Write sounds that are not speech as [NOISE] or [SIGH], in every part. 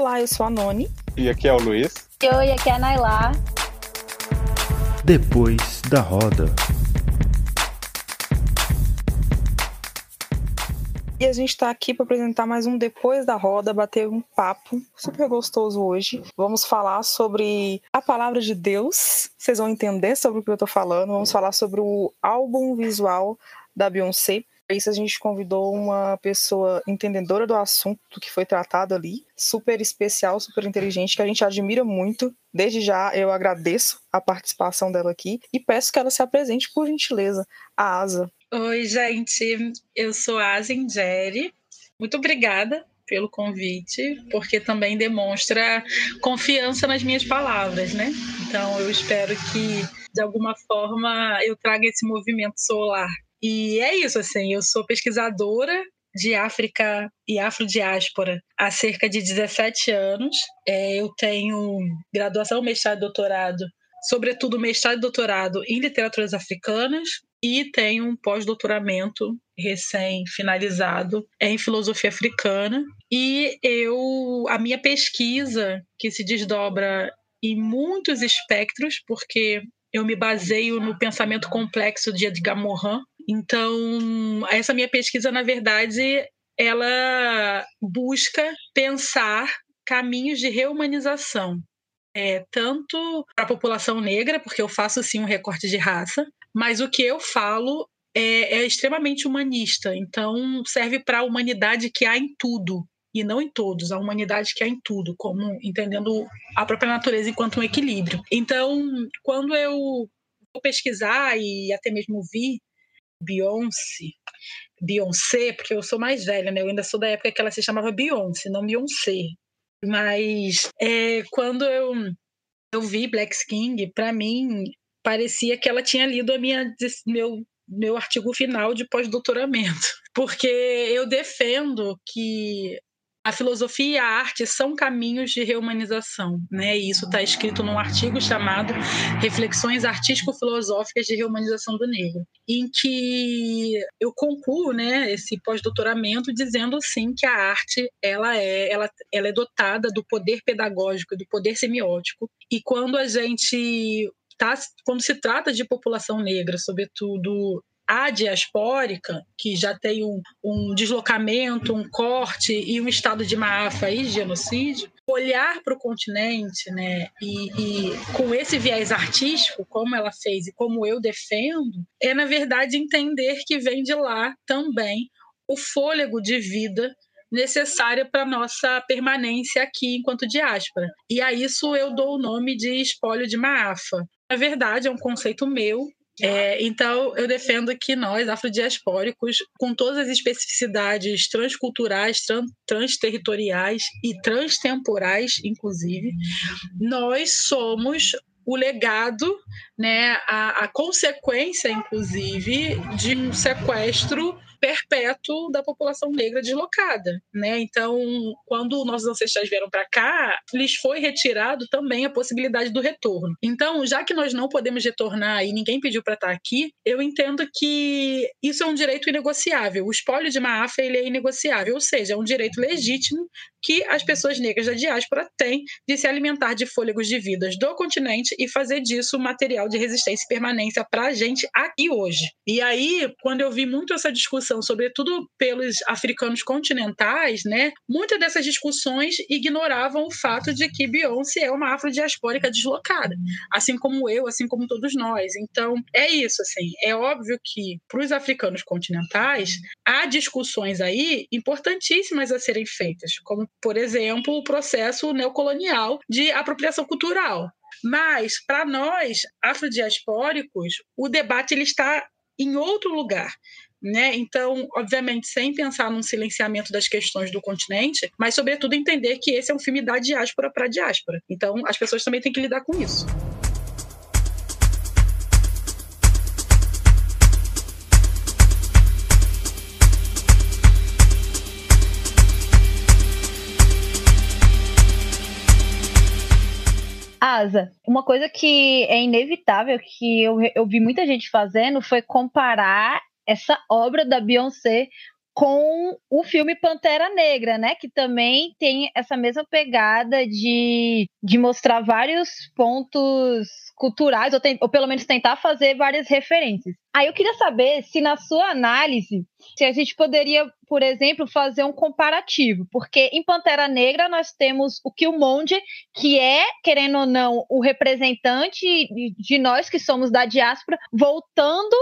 Olá, eu sou a Noni. E aqui é o Luiz. Oi, aqui é a Nailá. Depois da roda. E a gente está aqui para apresentar mais um Depois da Roda, bater um papo super gostoso hoje. Vamos falar sobre a palavra de Deus, vocês vão entender sobre o que eu estou falando. Vamos falar sobre o álbum visual da Beyoncé. Isso a gente convidou uma pessoa entendedora do assunto que foi tratado ali, super especial, super inteligente, que a gente admira muito. Desde já eu agradeço a participação dela aqui e peço que ela se apresente por gentileza. A Asa. Oi, gente, eu sou a Jerry. Muito obrigada pelo convite, porque também demonstra confiança nas minhas palavras, né? Então eu espero que de alguma forma eu traga esse movimento solar. E é isso, assim, eu sou pesquisadora de África e afrodiáspora há cerca de 17 anos. É, eu tenho graduação, mestrado e doutorado, sobretudo mestrado e doutorado em literaturas africanas, e tenho um pós-doutoramento recém-finalizado em filosofia africana. E eu, a minha pesquisa, que se desdobra em muitos espectros, porque eu me baseio no pensamento complexo de Edgar Morin. Então, essa minha pesquisa, na verdade, ela busca pensar caminhos de reumanização, é, tanto para a população negra, porque eu faço sim um recorte de raça, mas o que eu falo é, é extremamente humanista, então serve para a humanidade que há em tudo e não em todos, a humanidade que há em tudo, como entendendo a própria natureza enquanto um equilíbrio. Então, quando eu vou pesquisar e até mesmo vi Beyoncé, Beyoncé, porque eu sou mais velha, né? Eu ainda sou da época que ela se chamava Beyoncé, não Beyoncé. Mas é, quando eu, eu vi Black King, para mim parecia que ela tinha lido a minha meu meu artigo final de pós-doutoramento, [LAUGHS] porque eu defendo que a filosofia e a arte são caminhos de reumanização, né? E isso está escrito num artigo chamado Reflexões Artístico-Filosóficas de Reumanização do Negro, em que eu concluo, né, esse pós-doutoramento dizendo sim que a arte ela é ela, ela é dotada do poder pedagógico, do poder semiótico, e quando a gente Tá, quando se trata de população negra, sobretudo a diaspórica, que já tem um, um, deslocamento, um corte e um estado de maafa e genocídio, olhar para o continente né, e, e, com esse viés artístico, como ela fez e como eu defendo, é, na verdade, entender que vem de lá também o fôlego de vida necessária para nossa permanência aqui enquanto diáspora. E a isso eu dou o nome de espólio de Maafa. Na verdade, é um conceito meu. É, então, eu defendo que nós, afrodiaspóricos, com todas as especificidades transculturais, tran transterritoriais e transtemporais, inclusive, nós somos o legado, né, a, a consequência, inclusive, de um sequestro perpétuo da população negra deslocada, né? Então, quando nossos ancestrais vieram para cá, lhes foi retirado também a possibilidade do retorno. Então, já que nós não podemos retornar e ninguém pediu para estar aqui, eu entendo que isso é um direito inegociável. O espólio de Maafa ele é inegociável, ou seja, é um direito legítimo que as pessoas negras da diáspora têm de se alimentar de fôlegos de vidas do continente e fazer disso material de resistência e permanência para a gente aqui hoje. E aí, quando eu vi muito essa discussão, sobretudo pelos africanos continentais, né, muitas dessas discussões ignoravam o fato de que Beyoncé é uma afrodiaspórica deslocada, assim como eu, assim como todos nós. Então, é isso, assim, é óbvio que para os africanos continentais há discussões aí importantíssimas a serem feitas, como por exemplo, o processo neocolonial de apropriação cultural. Mas, para nós, afrodiaspóricos, o debate ele está em outro lugar. Né? Então, obviamente, sem pensar num silenciamento das questões do continente, mas, sobretudo, entender que esse é um filme da diáspora para a diáspora. Então, as pessoas também têm que lidar com isso. Asa, uma coisa que é inevitável, que eu, eu vi muita gente fazendo, foi comparar essa obra da Beyoncé com o filme Pantera Negra, né? Que também tem essa mesma pegada de, de mostrar vários pontos culturais, ou, tem, ou pelo menos tentar fazer várias referências. Aí eu queria saber se, na sua análise, se a gente poderia, por exemplo, fazer um comparativo, porque em Pantera Negra nós temos o Killmonger, que é, querendo ou não, o representante de nós que somos da diáspora, voltando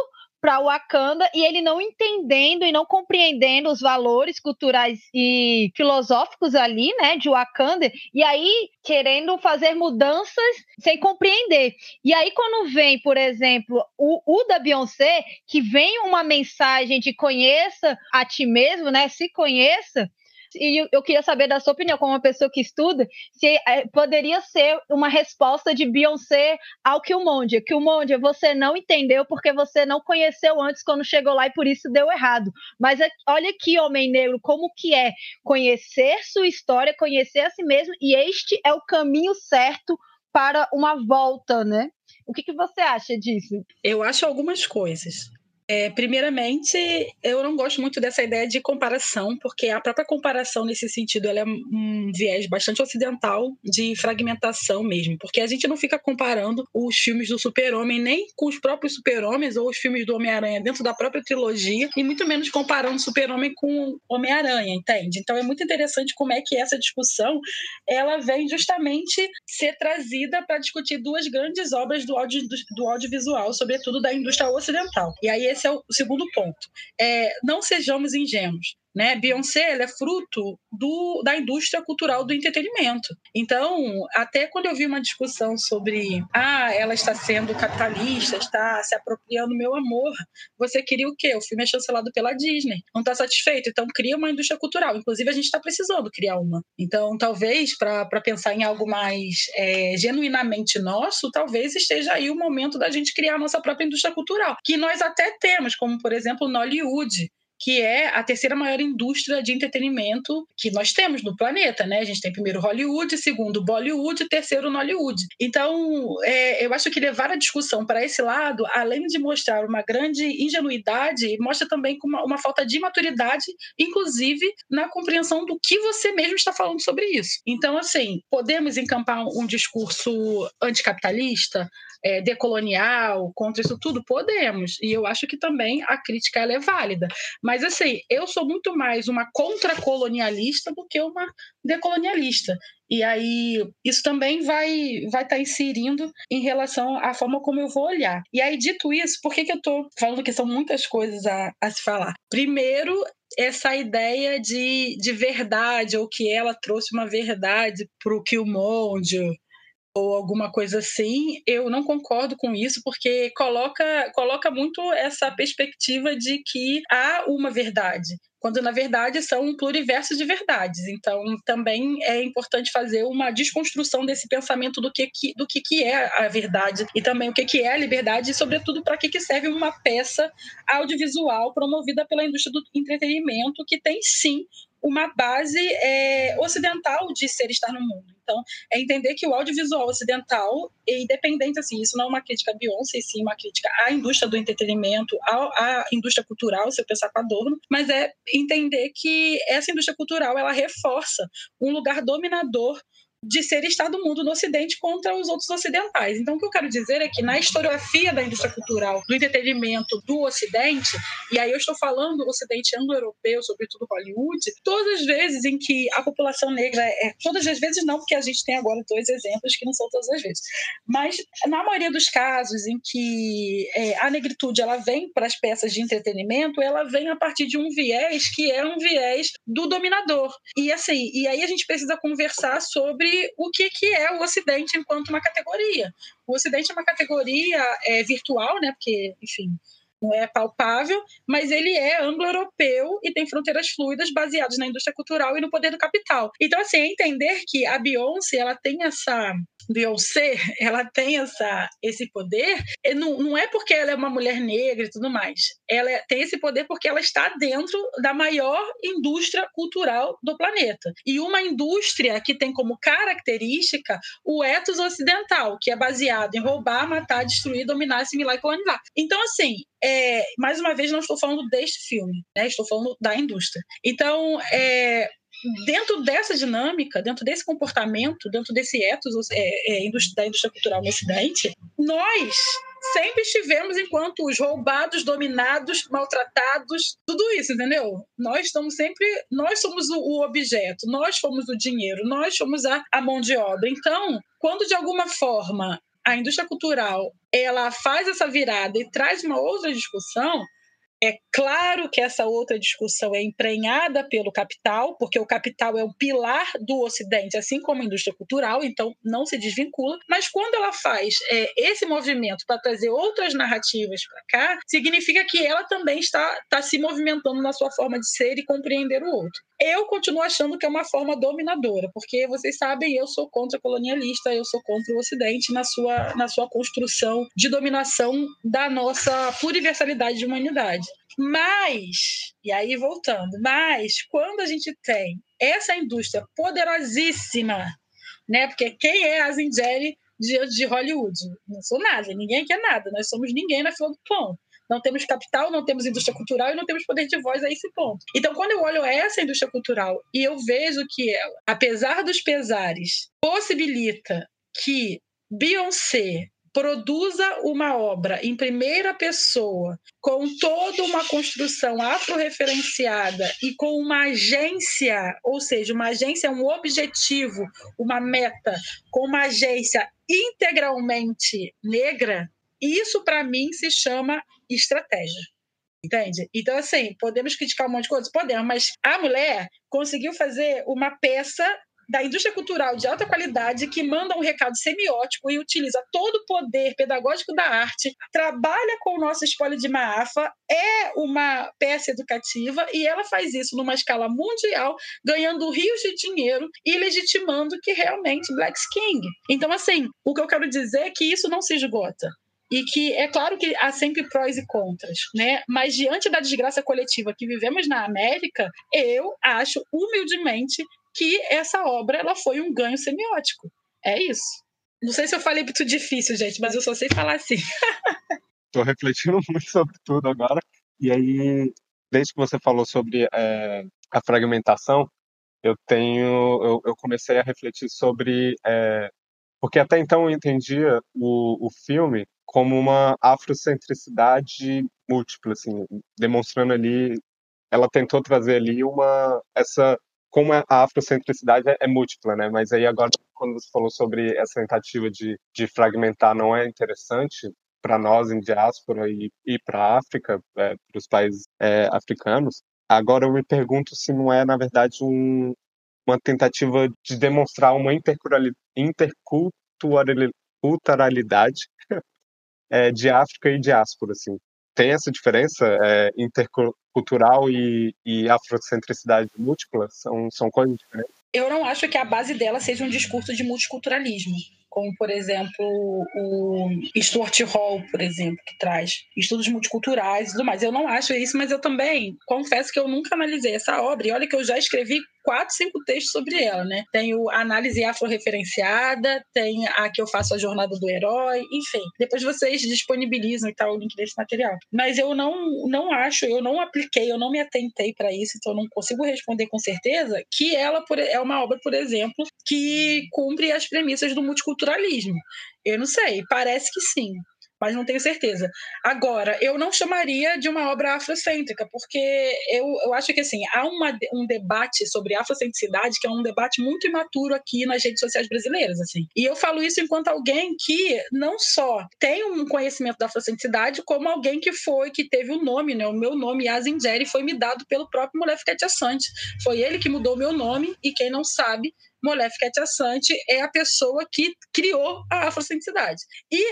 para Wakanda e ele não entendendo e não compreendendo os valores culturais e filosóficos ali, né, de Wakanda, e aí querendo fazer mudanças sem compreender. E aí quando vem, por exemplo, o, o da Beyoncé, que vem uma mensagem de conheça a ti mesmo, né, se conheça, e eu queria saber da sua opinião, como uma pessoa que estuda, se é, poderia ser uma resposta de Beyoncé ao Killmonger. Killmonger, você não entendeu porque você não conheceu antes quando chegou lá e por isso deu errado. Mas é, olha aqui, Homem Negro, como que é conhecer sua história, conhecer a si mesmo, e este é o caminho certo para uma volta, né? O que, que você acha disso? Eu acho algumas coisas. É, primeiramente, eu não gosto muito dessa ideia de comparação, porque a própria comparação nesse sentido é um viés bastante ocidental de fragmentação mesmo, porque a gente não fica comparando os filmes do Super-Homem nem com os próprios Super-Homens ou os filmes do Homem-Aranha dentro da própria trilogia, e muito menos comparando Super-Homem com Homem-Aranha, entende? Então é muito interessante como é que essa discussão ela vem justamente ser trazida para discutir duas grandes obras do, audio, do audiovisual, sobretudo da indústria ocidental. E aí esse é o segundo ponto. É, não sejamos ingênuos. Né? Beyoncé ela é fruto do, da indústria cultural do entretenimento. Então, até quando eu vi uma discussão sobre ah, ela está sendo capitalista, está se apropriando meu amor, você queria o quê? O filme é chancelado pela Disney. Não está satisfeito? Então cria uma indústria cultural. Inclusive, a gente está precisando criar uma. Então, talvez, para pensar em algo mais é, genuinamente nosso, talvez esteja aí o momento da gente criar a nossa própria indústria cultural. Que nós até temos, como por exemplo, Nollywood que é a terceira maior indústria de entretenimento que nós temos no planeta, né? A gente tem primeiro Hollywood, segundo Bollywood, terceiro Nollywood. Então, é, eu acho que levar a discussão para esse lado, além de mostrar uma grande ingenuidade, mostra também uma, uma falta de maturidade, inclusive na compreensão do que você mesmo está falando sobre isso. Então, assim, podemos encampar um discurso anticapitalista, é, decolonial, contra isso tudo? Podemos. E eu acho que também a crítica é válida. Mas, assim, eu sou muito mais uma contracolonialista do que uma decolonialista. E aí, isso também vai vai estar tá inserindo em relação à forma como eu vou olhar. E aí, dito isso, por que, que eu estou falando que são muitas coisas a, a se falar? Primeiro, essa ideia de, de verdade, ou que ela trouxe uma verdade para o Killmonger, ou alguma coisa assim, eu não concordo com isso, porque coloca, coloca muito essa perspectiva de que há uma verdade quando na verdade são um pluriverso de verdades. Então, também é importante fazer uma desconstrução desse pensamento do que, que do que, que é a verdade e também o que, que é a liberdade e, sobretudo, para que, que serve uma peça audiovisual promovida pela indústria do entretenimento, que tem sim uma base é, ocidental de ser estar no mundo. Então, é entender que o audiovisual ocidental é independente, assim, isso não é uma crítica a Beyoncé, sim uma crítica à indústria do entretenimento, à, à indústria cultural, se eu pensar com Adorno, mas é entender que essa indústria cultural, ela reforça um lugar dominador de ser Estado mundo no Ocidente contra os outros ocidentais. Então, o que eu quero dizer é que na historiografia da indústria cultural, do entretenimento do Ocidente, e aí eu estou falando do Ocidente anglo-europeu, sobretudo Hollywood, todas as vezes em que a população negra é. Todas as vezes não, porque a gente tem agora dois exemplos que não são todas as vezes. Mas, na maioria dos casos em que é, a negritude ela vem para as peças de entretenimento, ela vem a partir de um viés que é um viés do dominador. E assim, e aí a gente precisa conversar sobre o que, que é o Ocidente enquanto uma categoria. O Ocidente é uma categoria é, virtual, né? Porque, enfim, não é palpável, mas ele é anglo-europeu e tem fronteiras fluidas baseadas na indústria cultural e no poder do capital. Então, assim, é entender que a Beyoncé ela tem essa Beyoncé, [LAUGHS] ela tem essa, esse poder, não, não é porque ela é uma mulher negra e tudo mais. Ela tem esse poder porque ela está dentro da maior indústria cultural do planeta. E uma indústria que tem como característica o ethos ocidental, que é baseado em roubar, matar, destruir, dominar, assimilar e colonizar. Então, assim, é, mais uma vez, não estou falando deste filme, né? estou falando da indústria. Então, é, dentro dessa dinâmica, dentro desse comportamento, dentro desse ethos é, é, da indústria cultural no Ocidente, nós sempre estivemos enquanto os roubados, dominados, maltratados, tudo isso, entendeu? Nós estamos sempre, nós somos o, objeto, nós fomos o dinheiro, nós somos a, a mão de obra. Então, quando de alguma forma a indústria cultural ela faz essa virada e traz uma outra discussão, é claro que essa outra discussão é emprenhada pelo capital, porque o capital é o pilar do Ocidente, assim como a indústria cultural, então não se desvincula. Mas quando ela faz é, esse movimento para trazer outras narrativas para cá, significa que ela também está, está se movimentando na sua forma de ser e compreender o outro. Eu continuo achando que é uma forma dominadora, porque vocês sabem, eu sou contra colonialista, eu sou contra o Ocidente na sua, na sua construção de dominação da nossa pluriversalidade de humanidade. Mas, e aí voltando, mas quando a gente tem essa indústria poderosíssima, né? Porque quem é a Zingeri diante de Hollywood? Não sou nada, ninguém quer nada, nós somos ninguém na fila do pão. Não temos capital, não temos indústria cultural e não temos poder de voz a esse ponto. Então, quando eu olho essa indústria cultural e eu vejo que ela, apesar dos pesares, possibilita que Beyoncé, produza uma obra em primeira pessoa, com toda uma construção afro-referenciada e com uma agência, ou seja, uma agência é um objetivo, uma meta, com uma agência integralmente negra, isso para mim se chama estratégia. Entende? Então, assim, podemos criticar um monte de coisas? Podemos, mas a mulher conseguiu fazer uma peça da indústria cultural de alta qualidade que manda um recado semiótico e utiliza todo o poder pedagógico da arte, trabalha com o nosso espólio de Maafa, é uma peça educativa e ela faz isso numa escala mundial, ganhando rios de dinheiro e legitimando que realmente Black King. Então, assim, o que eu quero dizer é que isso não se esgota e que é claro que há sempre prós e contras, né? Mas diante da desgraça coletiva que vivemos na América, eu acho humildemente que essa obra ela foi um ganho semiótico. É isso. Não sei se eu falei muito difícil, gente, mas eu só sei falar assim. [LAUGHS] Estou refletindo muito sobre tudo agora. E aí, desde que você falou sobre é, a fragmentação, eu tenho, eu, eu, comecei a refletir sobre, é, porque até então eu entendia o, o filme como uma afrocentricidade múltipla, assim, demonstrando ali, ela tentou trazer ali uma essa como a afrocentricidade é, é múltipla, né? Mas aí agora, quando você falou sobre essa tentativa de, de fragmentar, não é interessante para nós em diáspora e, e para a África, é, para os países é, africanos. Agora eu me pergunto se não é, na verdade, um, uma tentativa de demonstrar uma interculturalidade [LAUGHS] é, de África e diáspora, assim. Tem essa diferença é, cultural e, e afrocentricidade múltipla são, são coisas diferentes? Eu não acho que a base dela seja um discurso de multiculturalismo como por exemplo o Stuart Hall, por exemplo, que traz estudos multiculturais e tudo mais. Eu não acho isso, mas eu também confesso que eu nunca analisei essa obra. E olha que eu já escrevi quatro, cinco textos sobre ela, né? Tem o análise afro-referenciada, tem a que eu faço a jornada do herói, enfim. Depois vocês disponibilizam e tal o link desse material. Mas eu não, não acho, eu não apliquei, eu não me atentei para isso, então eu não consigo responder com certeza que ela é uma obra, por exemplo, que cumpre as premissas do multiculturalismo. Eu não sei, parece que sim mas não tenho certeza. Agora, eu não chamaria de uma obra afrocêntrica, porque eu, eu acho que assim, há uma, um debate sobre afrocentricidade que é um debate muito imaturo aqui nas redes sociais brasileiras. assim. E eu falo isso enquanto alguém que não só tem um conhecimento da afrocentricidade, como alguém que foi, que teve o um nome, né? O meu nome, Yasin Jerry, foi me dado pelo próprio Molef Assante. Foi ele que mudou o meu nome, e quem não sabe, Molef Assante é a pessoa que criou a afrocentricidade. E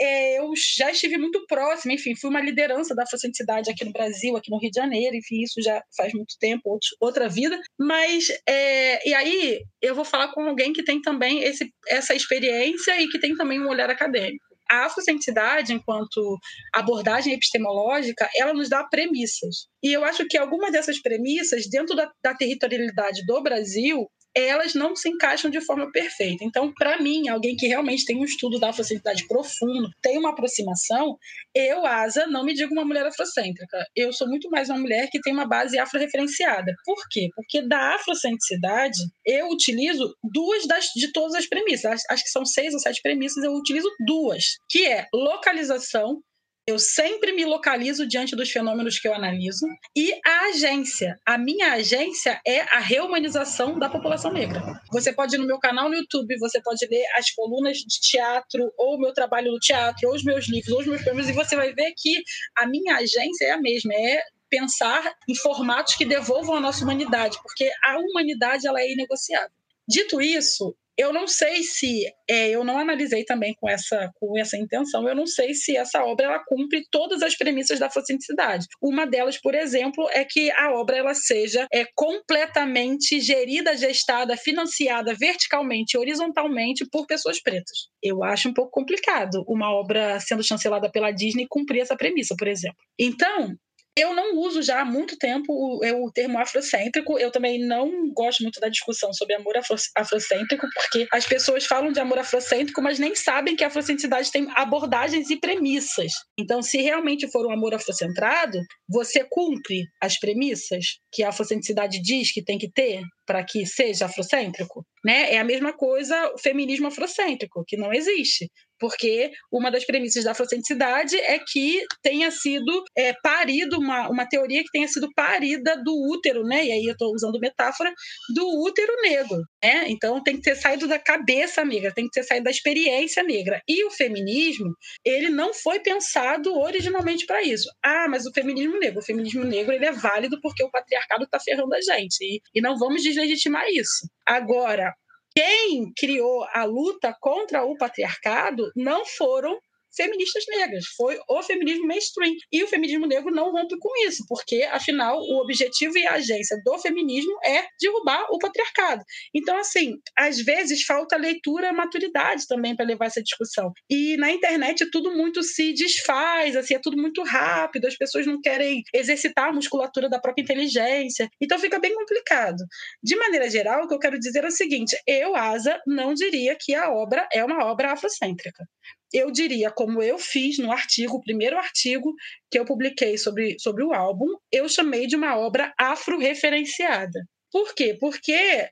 é, eu já estive muito próxima, enfim, fui uma liderança da afrocentricidade aqui no Brasil, aqui no Rio de Janeiro, enfim, isso já faz muito tempo, outro, outra vida. Mas, é, e aí, eu vou falar com alguém que tem também esse, essa experiência e que tem também um olhar acadêmico. A afrocentricidade, enquanto abordagem epistemológica, ela nos dá premissas. E eu acho que algumas dessas premissas, dentro da, da territorialidade do Brasil, elas não se encaixam de forma perfeita. Então, para mim, alguém que realmente tem um estudo da afrocentricidade profundo, tem uma aproximação, eu, Asa, não me digo uma mulher afrocêntrica. Eu sou muito mais uma mulher que tem uma base afro-referenciada. Por quê? Porque da afrocentricidade, eu utilizo duas das, de todas as premissas. Acho que são seis ou sete premissas, eu utilizo duas, que é localização, eu sempre me localizo diante dos fenômenos que eu analiso. E a agência. A minha agência é a reumanização da população negra. Você pode ir no meu canal no YouTube, você pode ler as colunas de teatro, ou o meu trabalho no teatro, ou os meus livros, ou os meus filmes, e você vai ver que a minha agência é a mesma. É pensar em formatos que devolvam a nossa humanidade, porque a humanidade ela é inegociável. Dito isso, eu não sei se é, eu não analisei também com essa com essa intenção. Eu não sei se essa obra ela cumpre todas as premissas da afrocenticidade. Uma delas, por exemplo, é que a obra ela seja é, completamente gerida, gestada, financiada verticalmente, horizontalmente por pessoas pretas. Eu acho um pouco complicado uma obra sendo chancelada pela Disney cumprir essa premissa, por exemplo. Então, eu não uso já há muito tempo o, o termo afrocêntrico. Eu também não gosto muito da discussão sobre amor afro, afrocêntrico, porque as pessoas falam de amor afrocêntrico, mas nem sabem que a afrocentricidade tem abordagens e premissas. Então, se realmente for um amor afrocentrado, você cumpre as premissas que a afrocentricidade diz que tem que ter para que seja afrocêntrico, né? É a mesma coisa o feminismo afrocêntrico, que não existe porque uma das premissas da afrocentricidade é que tenha sido é, parido, uma, uma teoria que tenha sido parida do útero, né? E aí eu estou usando metáfora, do útero negro, né? Então tem que ter saído da cabeça negra, tem que ter saído da experiência negra. E o feminismo, ele não foi pensado originalmente para isso. Ah, mas o feminismo negro, o feminismo negro ele é válido porque o patriarcado está ferrando a gente. E, e não vamos deslegitimar isso. Agora, quem criou a luta contra o patriarcado não foram feministas negras, foi o feminismo mainstream. E o feminismo negro não rompe com isso, porque, afinal, o objetivo e a agência do feminismo é derrubar o patriarcado. Então, assim, às vezes falta leitura, maturidade também para levar essa discussão. E na internet tudo muito se desfaz, assim, é tudo muito rápido, as pessoas não querem exercitar a musculatura da própria inteligência. Então fica bem complicado. De maneira geral, o que eu quero dizer é o seguinte: eu, Asa, não diria que a obra é uma obra afrocêntrica eu diria, como eu fiz no artigo, o primeiro artigo que eu publiquei sobre, sobre o álbum, eu chamei de uma obra afro-referenciada. Por quê? Porque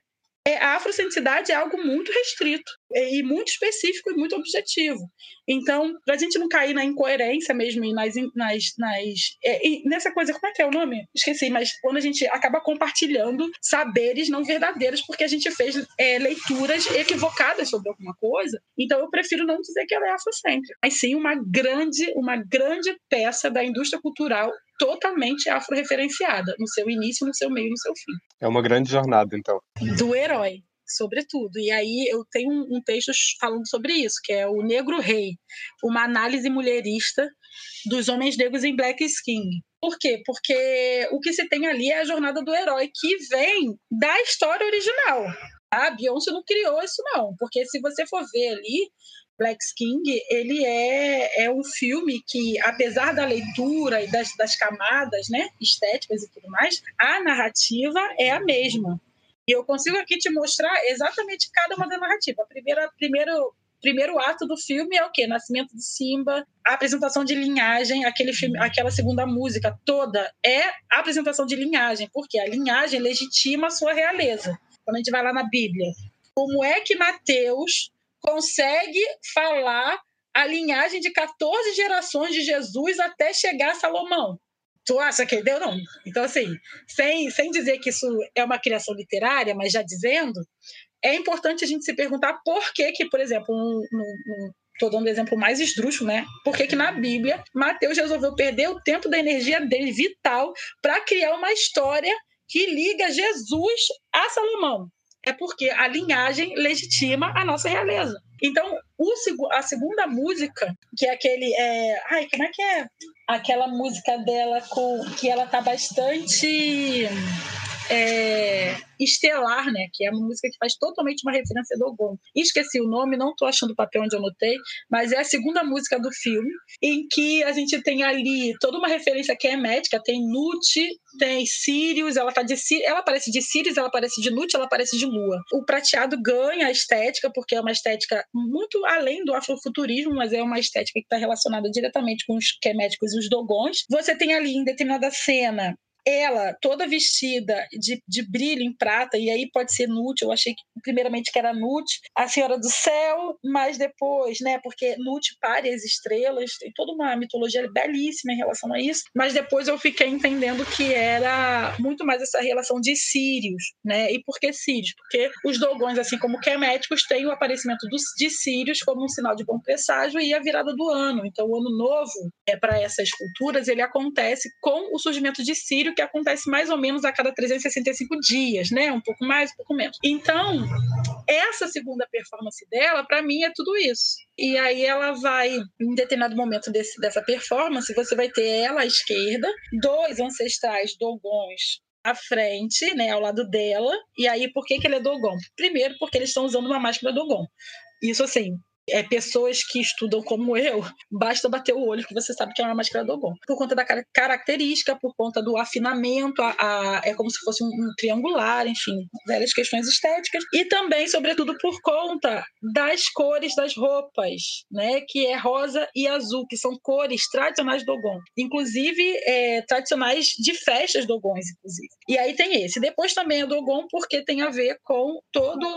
a afrocentricidade é algo muito restrito e muito específico e muito objetivo. Então, para a gente não cair na incoerência mesmo e nas, nas, nas é, e nessa coisa, como é que é o nome? Esqueci, mas quando a gente acaba compartilhando saberes não verdadeiros porque a gente fez é, leituras equivocadas sobre alguma coisa, então eu prefiro não dizer que ela é afrocêntrica, mas sim uma grande, uma grande peça da indústria cultural totalmente afro-referenciada, no seu início, no seu meio no seu fim. É uma grande jornada, então. Do herói, sobretudo. E aí eu tenho um, texto falando sobre isso, que é o Negro Rei, uma análise mulherista dos homens negros em Black Skin. Por quê? Porque o que se tem ali é a jornada do herói, que vem da história original. A Beyoncé não criou isso, não. Porque se você for ver ali, Black King, ele é, é um filme que, apesar da leitura e das, das camadas né, estéticas e tudo mais, a narrativa é a mesma. E eu consigo aqui te mostrar exatamente cada uma da narrativa. A primeira, primeiro, primeiro ato do filme é o quê? Nascimento de Simba, a apresentação de linhagem, aquele filme, aquela segunda música toda é a apresentação de linhagem, porque a linhagem legitima a sua realeza. Quando a gente vai lá na Bíblia, como é que Mateus consegue falar a linhagem de 14 gerações de Jesus até chegar a Salomão. Tu acha que deu? Não. Então, assim, sem, sem dizer que isso é uma criação literária, mas já dizendo, é importante a gente se perguntar por que, que por exemplo, um, um, um Estou dando o exemplo mais esdrúxulo, né? Por que, que na Bíblia Mateus resolveu perder o tempo da energia dele vital para criar uma história que liga Jesus a Salomão? É porque a linhagem legitima a nossa realeza. Então, o, a segunda música, que é aquele. É, ai, como é que é? Aquela música dela com que ela tá bastante. É, Estelar, né? Que é uma música que faz totalmente uma referência a Dogon. Esqueci o nome, não estou achando o papel onde eu anotei, mas é a segunda música do filme, em que a gente tem ali toda uma referência que é médica, tem Nut, tem Sirius, ela tá de ela aparece de Sirius, ela aparece de Nut, ela aparece de Lua. O prateado ganha a estética, porque é uma estética muito além do afrofuturismo, mas é uma estética que está relacionada diretamente com os queméticos e os dogons. Você tem ali em determinada cena ela toda vestida de, de brilho em prata, e aí pode ser Nut, eu achei que, primeiramente que era Nut, a Senhora do Céu, mas depois, né, porque Nut pare as estrelas, tem toda uma mitologia belíssima em relação a isso, mas depois eu fiquei entendendo que era muito mais essa relação de Sírios, né, e por que Sírios? Porque os Dogões, assim como Keméticos, têm o aparecimento dos, de Sírios como um sinal de bom presságio e a virada do ano, então o ano novo, é para essas culturas, ele acontece com o surgimento de Sírio, que acontece mais ou menos a cada 365 dias, né? Um pouco mais, um pouco menos. Então, essa segunda performance dela, para mim, é tudo isso. E aí ela vai, em determinado momento desse, dessa performance, você vai ter ela à esquerda, dois ancestrais dogons à frente, né, ao lado dela. E aí, por que, que ele é Dogon? Primeiro, porque eles estão usando uma máscara Dogon. Isso, assim, é, pessoas que estudam como eu, basta bater o olho que você sabe que é uma máscara Dogon. Por conta da característica, por conta do afinamento, a, a, é como se fosse um, um, triangular, enfim, várias questões estéticas. E também, sobretudo, por conta das cores das roupas, né? Que é rosa e azul, que são cores tradicionais Dogon. Inclusive, é, tradicionais de festas Dogons, inclusive. E aí tem esse. Depois também é Dogon porque tem a ver com toda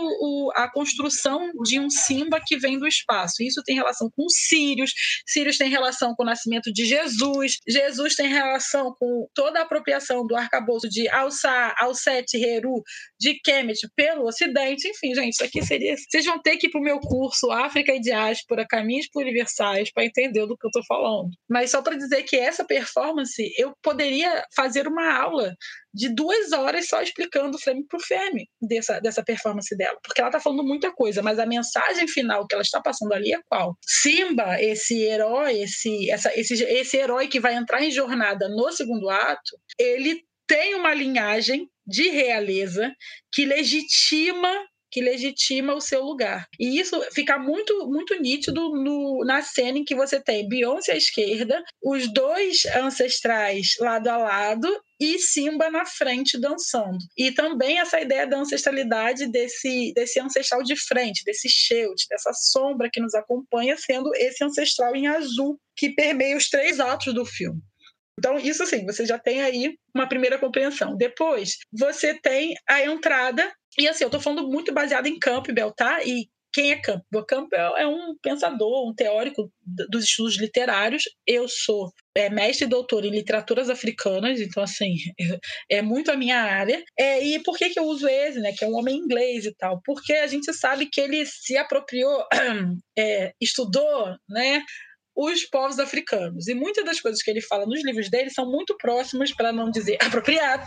a construção de um Simba que vem do espaço. Isso tem relação com Sírios, Sírios tem relação com o nascimento de Jesus, Jesus tem relação com toda a apropriação do arcabouço de Alçá, Alset, Heru, de Kemet pelo Ocidente. Enfim, gente, isso aqui seria. Vocês vão ter que ir para o meu curso África e Diáspora, Caminhos Universais, para entender do que eu estou falando. Mas só para dizer que essa performance eu poderia fazer uma aula de duas horas só explicando frame por frame dessa, dessa performance dela. Porque ela está falando muita coisa, mas a mensagem final que ela está passando ali é qual? Simba, esse herói, esse, essa, esse, esse herói que vai entrar em jornada no segundo ato, ele tem uma linhagem de realeza que legitima que legitima o seu lugar. E isso fica muito, muito nítido no, na cena em que você tem Beyoncé à esquerda, os dois ancestrais lado a lado e Simba na frente dançando. E também essa ideia da ancestralidade desse, desse ancestral de frente, desse Sheut, dessa sombra que nos acompanha, sendo esse ancestral em azul que permeia os três atos do filme. Então, isso assim, você já tem aí uma primeira compreensão. Depois, você tem a entrada e assim, eu estou falando muito baseado em Campbell, tá? E quem é Campbell? Campbell é um pensador, um teórico dos estudos literários. Eu sou é, mestre e doutor em literaturas africanas, então, assim, [LAUGHS] é muito a minha área. É, e por que, que eu uso ele, né? Que é um homem inglês e tal? Porque a gente sabe que ele se apropriou, [CLEARS THROAT] é, estudou, né? Os povos africanos. E muitas das coisas que ele fala nos livros dele são muito próximas, para não dizer [LAUGHS] apropriado,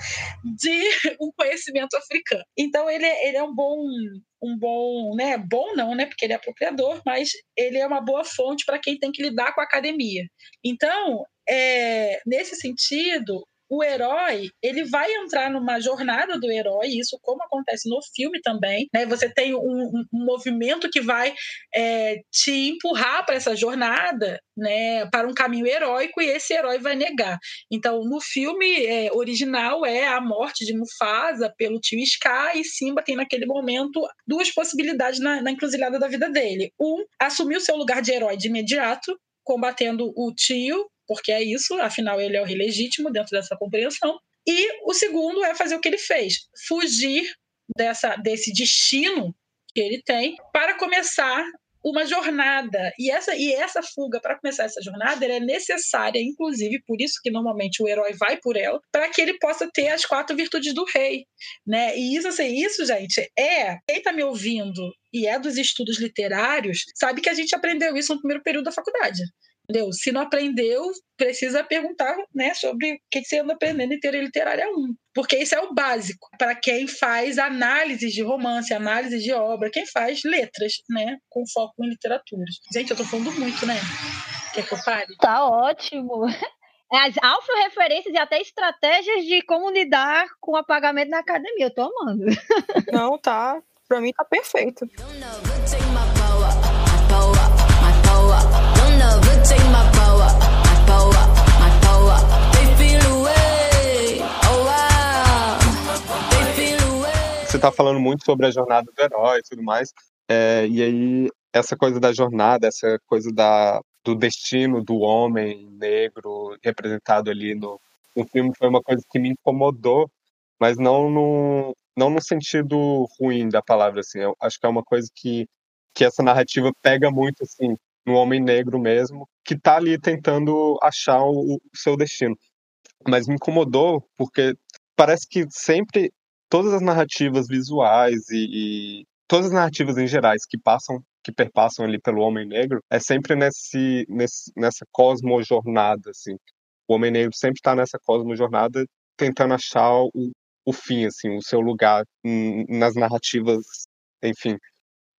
de um conhecimento africano. Então ele, é, ele é um bom um bom, né, bom não, né, porque ele é apropriador, mas ele é uma boa fonte para quem tem que lidar com a academia. Então, é, nesse sentido, o herói ele vai entrar numa jornada do herói, isso como acontece no filme também, né? Você tem um, um movimento que vai é, te empurrar para essa jornada, né? Para um caminho heróico e esse herói vai negar. Então, no filme é, original é a morte de Mufasa pelo tio Scar e Simba tem naquele momento duas possibilidades na, na encruzilhada da vida dele. Um, assumir o seu lugar de herói de imediato, combatendo o tio porque é isso, afinal ele é o rei legítimo dentro dessa compreensão. E o segundo é fazer o que ele fez, fugir dessa, desse destino que ele tem para começar uma jornada. E essa, e essa fuga, para começar essa jornada, é necessária, inclusive, por isso que normalmente o herói vai por ela, para que ele possa ter as quatro virtudes do rei. Né? E isso, assim, isso, gente, é. Quem está me ouvindo e é dos estudos literários, sabe que a gente aprendeu isso no primeiro período da faculdade. Entendeu? Se não aprendeu, precisa perguntar né, sobre o que você anda aprendendo em teoria literária 1. Porque isso é o básico para quem faz análise de romance, análise de obra, quem faz letras, né? Com foco em literatura. Gente, eu tô falando muito, né? Quer que eu pare? Tá ótimo. [LAUGHS] as auto-referências e até estratégias de como lidar com o apagamento na academia. Eu tô amando. [LAUGHS] Não, tá. Pra mim tá perfeito. Tá falando muito sobre a jornada do herói e tudo mais. É, e aí, essa coisa da jornada, essa coisa da, do destino do homem negro representado ali no, no filme foi uma coisa que me incomodou, mas não no, não no sentido ruim da palavra, assim. Eu acho que é uma coisa que, que essa narrativa pega muito, assim, no homem negro mesmo, que tá ali tentando achar o, o seu destino. Mas me incomodou porque parece que sempre todas as narrativas visuais e, e todas as narrativas em gerais que passam que perpassam ali pelo homem negro é sempre nesse, nesse nessa cosmojornada assim. O homem negro sempre está nessa cosmojornada tentando achar o, o fim assim o seu lugar nas narrativas enfim.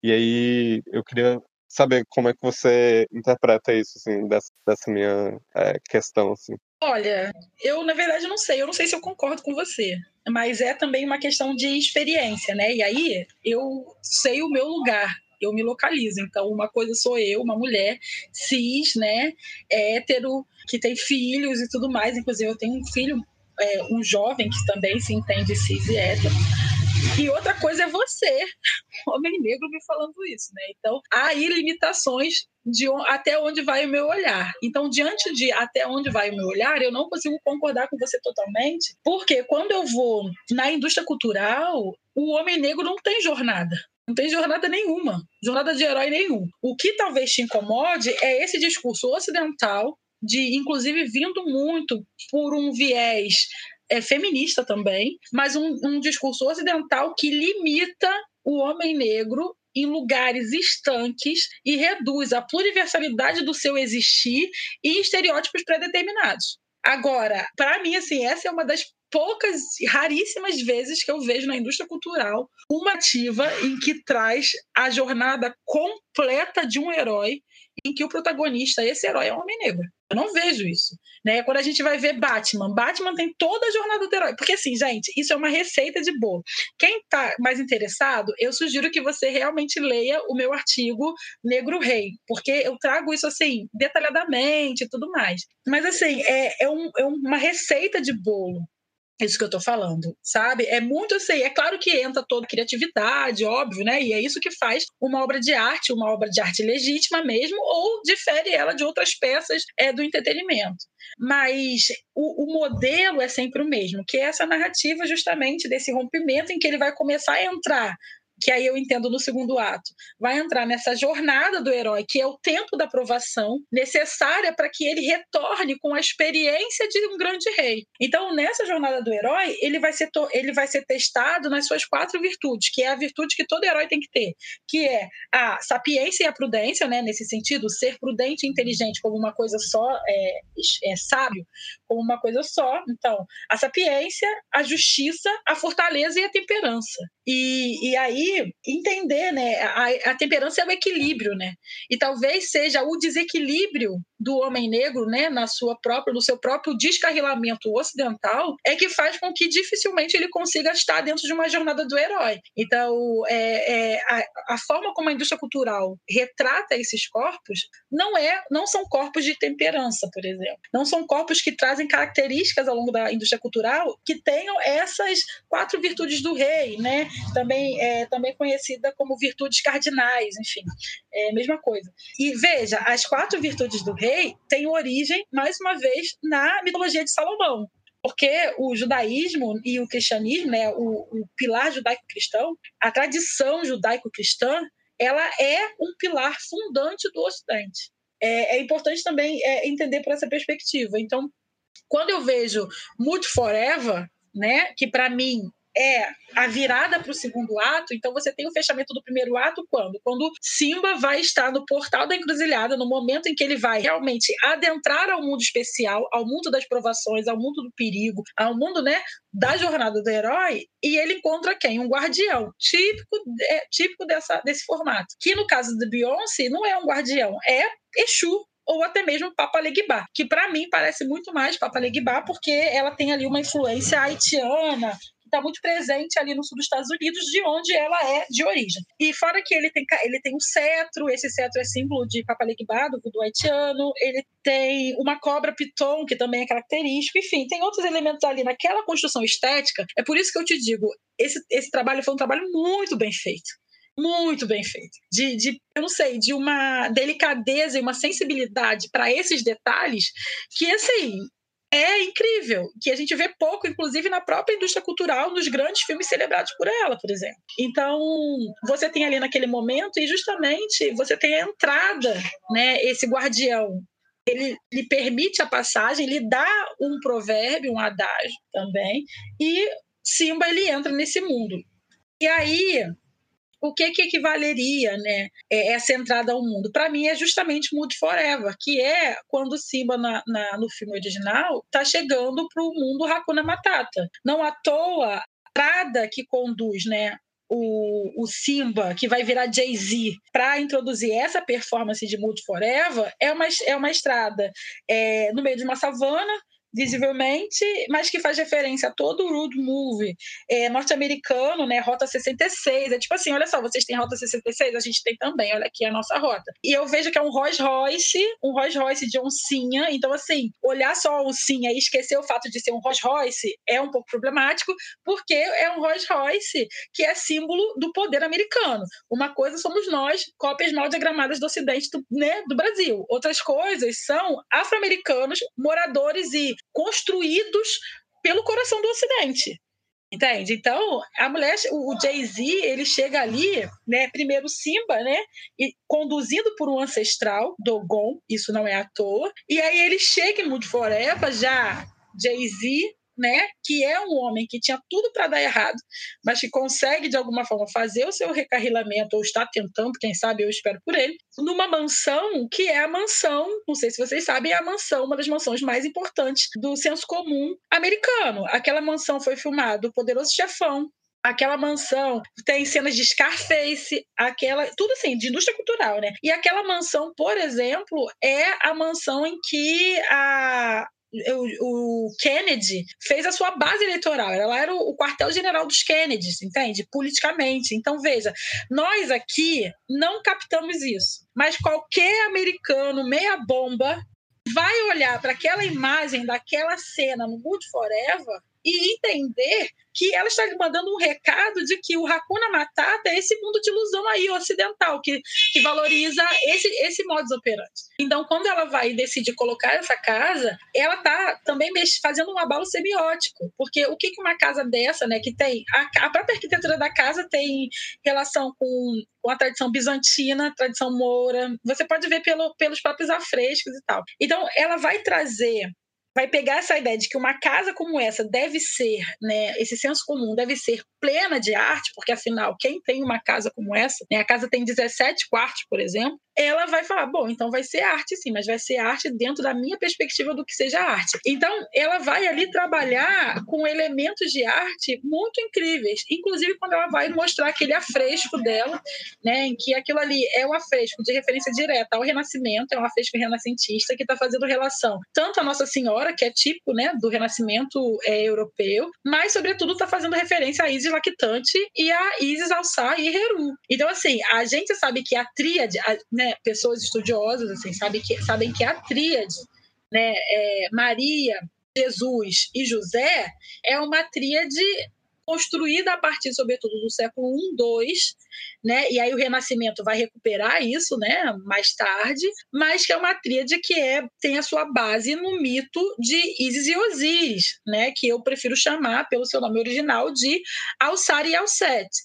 E aí eu queria saber como é que você interpreta isso assim dessa, dessa minha é, questão assim Olha, eu na verdade não sei, eu não sei se eu concordo com você, mas é também uma questão de experiência, né? E aí eu sei o meu lugar, eu me localizo. Então, uma coisa sou eu, uma mulher cis, né, hétero, que tem filhos e tudo mais. Inclusive, eu tenho um filho, é, um jovem que também se entende cis e hétero. E outra coisa é você, homem negro, me falando isso, né? Então, há limitações de até onde vai o meu olhar. Então, diante de até onde vai o meu olhar, eu não consigo concordar com você totalmente, porque quando eu vou na indústria cultural, o homem negro não tem jornada. Não tem jornada nenhuma, jornada de herói nenhum. O que talvez te incomode é esse discurso ocidental, de inclusive vindo muito por um viés é, feminista também, mas um, um discurso ocidental que limita o homem negro em lugares estanques e reduz a pluriversalidade do seu existir em estereótipos pré-determinados. Agora, para mim, assim, essa é uma das poucas, raríssimas vezes que eu vejo na indústria cultural uma ativa em que traz a jornada completa de um herói em que o protagonista, esse herói, é um homem negro. Eu não vejo isso. Né? Quando a gente vai ver Batman, Batman tem toda a jornada do herói. Porque, assim, gente, isso é uma receita de bolo. Quem está mais interessado, eu sugiro que você realmente leia o meu artigo Negro Rei, porque eu trago isso, assim, detalhadamente e tudo mais. Mas, assim, é, é, um, é uma receita de bolo isso que eu tô falando, sabe? É muito assim, é claro que entra toda criatividade, óbvio, né? E é isso que faz uma obra de arte, uma obra de arte legítima mesmo, ou difere ela de outras peças é, do entretenimento. Mas o, o modelo é sempre o mesmo, que é essa narrativa justamente desse rompimento em que ele vai começar a entrar que aí eu entendo no segundo ato, vai entrar nessa jornada do herói, que é o tempo da provação necessária para que ele retorne com a experiência de um grande rei. Então, nessa jornada do herói, ele vai ser, ele vai ser testado nas suas quatro virtudes, que é a virtude que todo herói tem que ter, que é a sapiência e a prudência, né? nesse sentido, ser prudente e inteligente como uma coisa só, é, é sábio como uma coisa só. Então, a sapiência, a justiça, a fortaleza e a temperança. E, e aí, entender, né? A, a temperança é o equilíbrio, né? E talvez seja o desequilíbrio do homem negro, né, na sua própria, no seu próprio descarrilamento ocidental, é que faz com que dificilmente ele consiga estar dentro de uma jornada do herói. Então, é, é, a, a, forma como a indústria cultural retrata esses corpos não é, não são corpos de temperança, por exemplo. Não são corpos que trazem características ao longo da indústria cultural que tenham essas quatro virtudes do rei, né? Também é também conhecida como virtudes cardinais, enfim, é a mesma coisa. E veja, as quatro virtudes do rei tem origem, mais uma vez, na mitologia de Salomão. Porque o judaísmo e o cristianismo, né, o, o pilar judaico-cristão, a tradição judaico-cristã, ela é um pilar fundante do Ocidente. É, é importante também é, entender por essa perspectiva. Então, quando eu vejo Mood Forever, né, que para mim é a virada para o segundo ato, então você tem o fechamento do primeiro ato quando? Quando Simba vai estar no portal da encruzilhada, no momento em que ele vai realmente adentrar ao mundo especial, ao mundo das provações, ao mundo do perigo, ao mundo, né, da jornada do herói, e ele encontra quem? Um guardião, típico, é, típico dessa, desse formato. Que no caso do Beyoncé não é um guardião, é Exu, ou até mesmo Papa Legba, que para mim parece muito mais Papa Legba porque ela tem ali uma influência haitiana, está muito presente ali no sul dos Estados Unidos, de onde ela é de origem. E fora que ele tem, ele tem um cetro, esse cetro é símbolo de Papaligbá, do voodoo haitiano, ele tem uma cobra piton, que também é característico, enfim, tem outros elementos ali naquela construção estética. É por isso que eu te digo, esse, esse trabalho foi um trabalho muito bem feito muito bem feito. De, de, eu não sei, de uma delicadeza e uma sensibilidade para esses detalhes que, assim, é incrível, que a gente vê pouco, inclusive na própria indústria cultural, nos grandes filmes celebrados por ela, por exemplo. Então, você tem ali naquele momento, e justamente você tem a entrada, né, esse guardião. Ele lhe permite a passagem, lhe dá um provérbio, um adágio também, e Simba ele entra nesse mundo. E aí, o que, que equivaleria né, é, essa entrada ao mundo? Para mim é justamente Mood Forever, que é quando Simba na, na, no filme original está chegando para o mundo Hakuna Matata. Não à toa, a entrada que conduz né, o, o, Simba, que vai virar Jay-Z, para introduzir essa performance de Mood Forever, é uma, é uma estrada é, no meio de uma savana, visivelmente, mas que faz referência a todo o road movie é, norte-americano, né? Rota 66. É tipo assim: olha só, vocês têm Rota 66, a gente tem também, olha aqui a nossa rota. E eu vejo que é um Rolls Royce, um Rolls Royce de oncinha. Então, assim, olhar só a oncinha e esquecer o fato de ser um Rolls Royce é um pouco problemático, porque é um Rolls Royce que é símbolo do poder americano. Uma coisa somos nós, cópias mal diagramadas do Ocidente, do, né, do Brasil. Outras coisas são afro-americanos, moradores e construídos pelo coração do Ocidente. Entende? Então, a mulher, o Jay-Z, ele chega ali, né, primeiro Simba, né, e conduzido por um ancestral, Dogon, isso não é à toa, e aí ele chega em Mood Forever, já Jay-Z né, que é um homem que tinha tudo para dar errado, mas que consegue de alguma forma fazer o seu recarrilamento ou está tentando, quem sabe eu espero por ele, numa mansão que é a mansão, não sei se vocês sabem, é a mansão, uma das mansões mais importantes do senso comum americano. Aquela mansão foi filmada o Poderoso Chefão, aquela mansão tem cenas de Scarface, aquela, tudo assim, de indústria cultural, né? E aquela mansão, por exemplo, é a mansão em que a, o, Kennedy fez a sua base eleitoral. Ela era o, quartel-general dos Kennedys, entende? Politicamente. Então, veja, nós aqui não captamos isso. Mas qualquer americano meia-bomba vai olhar para aquela imagem daquela cena no Good Forever e entender que ela está mandando um recado de que o Hakuna Matata é esse mundo de ilusão aí ocidental, que, que valoriza esse, esse modus operandi. Então, quando ela vai decidir colocar essa casa, ela está também fazendo um abalo semiótico, porque o que uma casa dessa, né, que tem, a, a própria arquitetura da casa tem relação com, com a tradição bizantina, tradição moura, você pode ver pelo, pelos próprios afrescos e tal. Então, ela vai trazer vai pegar essa ideia de que uma casa como essa deve ser, né, esse senso comum deve ser plena de arte, porque afinal, quem tem uma casa como essa, né, a casa tem 17 quartos, por exemplo, ela vai falar, bom, então vai ser arte sim, mas vai ser arte dentro da minha perspectiva do que seja arte. Então, ela vai ali trabalhar com elementos de arte muito incríveis, inclusive quando ela vai mostrar aquele afresco dela, né, em que aquilo ali é um afresco de referência direta ao Renascimento, é um afresco renascentista que está fazendo relação tanto a Nossa Senhora, que é tipo, né, do Renascimento é, europeu, mas sobretudo está fazendo referência a Isis Lactante e a Isis Alçá e Heru. Então, assim, a gente sabe que a tríade, a, né, né, pessoas estudiosas assim, sabem que, sabem que a tríade, né, é, Maria, Jesus e José, é uma tríade construída a partir, sobretudo, do século I, II, né? E aí o Renascimento vai recuperar isso, né? Mais tarde, mas que é uma tríade que é, tem a sua base no mito de Isis e Osíris, né? Que eu prefiro chamar pelo seu nome original de Alçar e Alcete.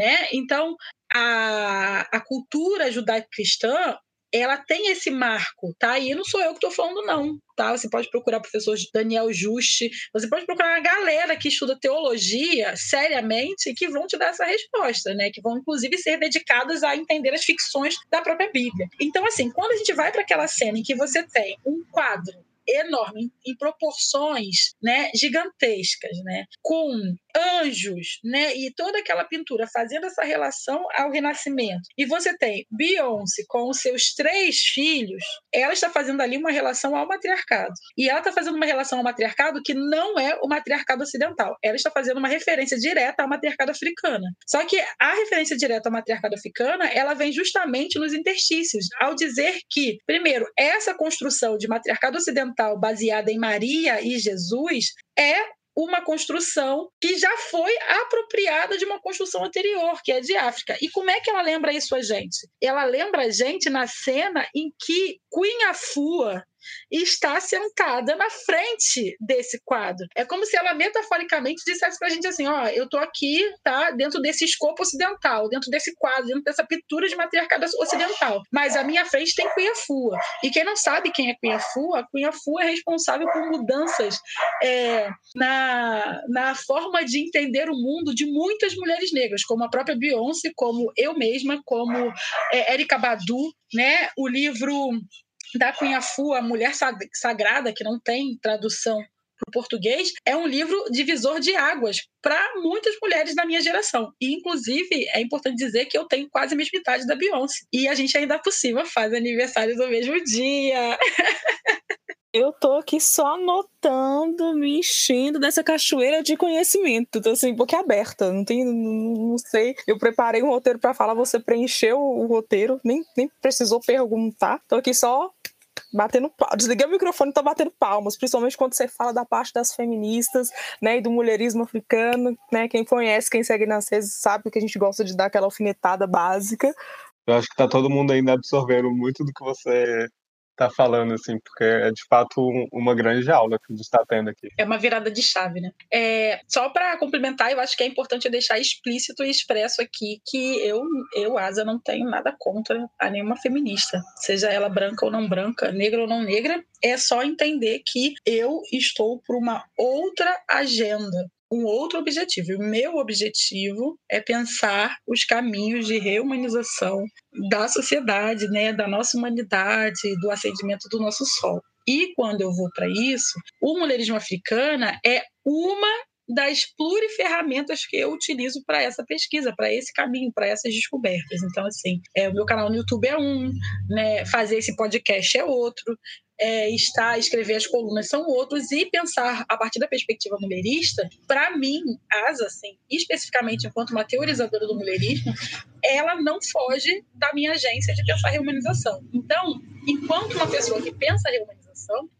Né? Então, a, a cultura judaico-cristã ela tem esse marco, tá? E não sou eu que estou falando, não, tá? Você pode procurar o professor Daniel Juste, você pode procurar uma galera que estuda teologia seriamente que vão te dar essa resposta, né? Que vão, inclusive, ser dedicadas a entender as ficções da própria Bíblia. Então, assim, quando a gente vai para aquela cena em que você tem um quadro enorme, em proporções né, gigantescas, né, com anjos, né? E toda aquela pintura fazendo essa relação ao renascimento. E você tem Beyoncé com os seus três filhos, ela está fazendo ali uma relação ao matriarcado. E ela está fazendo uma relação ao matriarcado que não é o matriarcado ocidental. Ela está fazendo uma referência direta ao matriarcado africana. Só que a referência direta ao matriarcado africana, ela vem justamente nos interstícios, ao dizer que, primeiro, essa construção de matriarcado ocidental baseada em Maria e Jesus é uma construção que já foi apropriada de uma construção anterior, que é de África. E como é que ela lembra isso a gente? Ela lembra a gente na cena em que Queen Afua e está sentada na frente desse quadro. É como se ela metaforicamente dissesse para a gente assim: ó, eu tô aqui, tá, dentro desse escopo ocidental, dentro desse quadro, dentro dessa pintura de matriarcado ocidental. Mas à minha frente tem Cunha Fua. E quem não sabe quem é Cunha Fua, Cunha Fua é responsável por mudanças é, na, na forma de entender o mundo de muitas mulheres negras, como a própria Beyoncé, como eu mesma, como é, Erika Badu, né? O livro da Cunha Fu, A Mulher Sagrada, que não tem tradução para o português, é um livro divisor de águas para muitas mulheres da minha geração. E, inclusive, é importante dizer que eu tenho quase a mesma idade da Beyoncé. E a gente ainda por cima faz aniversários no mesmo dia. [LAUGHS] Eu tô aqui só anotando, me enchendo dessa cachoeira de conhecimento. Tô assim, boca aberta. Não tem, não, não sei. Eu preparei um roteiro para falar, você preencheu o roteiro, nem, nem precisou perguntar. Tô aqui só batendo palmas. Desliguei o microfone e tô batendo palmas, principalmente quando você fala da parte das feministas, né, e do mulherismo africano, né? Quem conhece, quem segue nas redes sabe que a gente gosta de dar aquela alfinetada básica. Eu acho que tá todo mundo ainda absorvendo muito do que você tá falando, assim, porque é de fato uma grande aula que a gente está tendo aqui. É uma virada de chave, né? É, só para complementar, eu acho que é importante deixar explícito e expresso aqui que eu, eu, Asa, não tenho nada contra a nenhuma feminista, seja ela branca ou não branca, negra ou não negra, é só entender que eu estou por uma outra agenda um outro objetivo. O meu objetivo é pensar os caminhos de reumanização da sociedade, né, da nossa humanidade, do acendimento do nosso sol. E quando eu vou para isso, o mulherismo africana é uma das pluriferramentas que eu utilizo para essa pesquisa, para esse caminho, para essas descobertas. Então, assim, é, o meu canal no YouTube é um, né, fazer esse podcast é outro, é, estar, escrever as colunas são outros, e pensar a partir da perspectiva mulherista, para mim, Asa, assim, especificamente enquanto uma teorizadora do mulherismo, ela não foge da minha agência de pensar reumanização. Então, enquanto uma pessoa que pensa reumanização,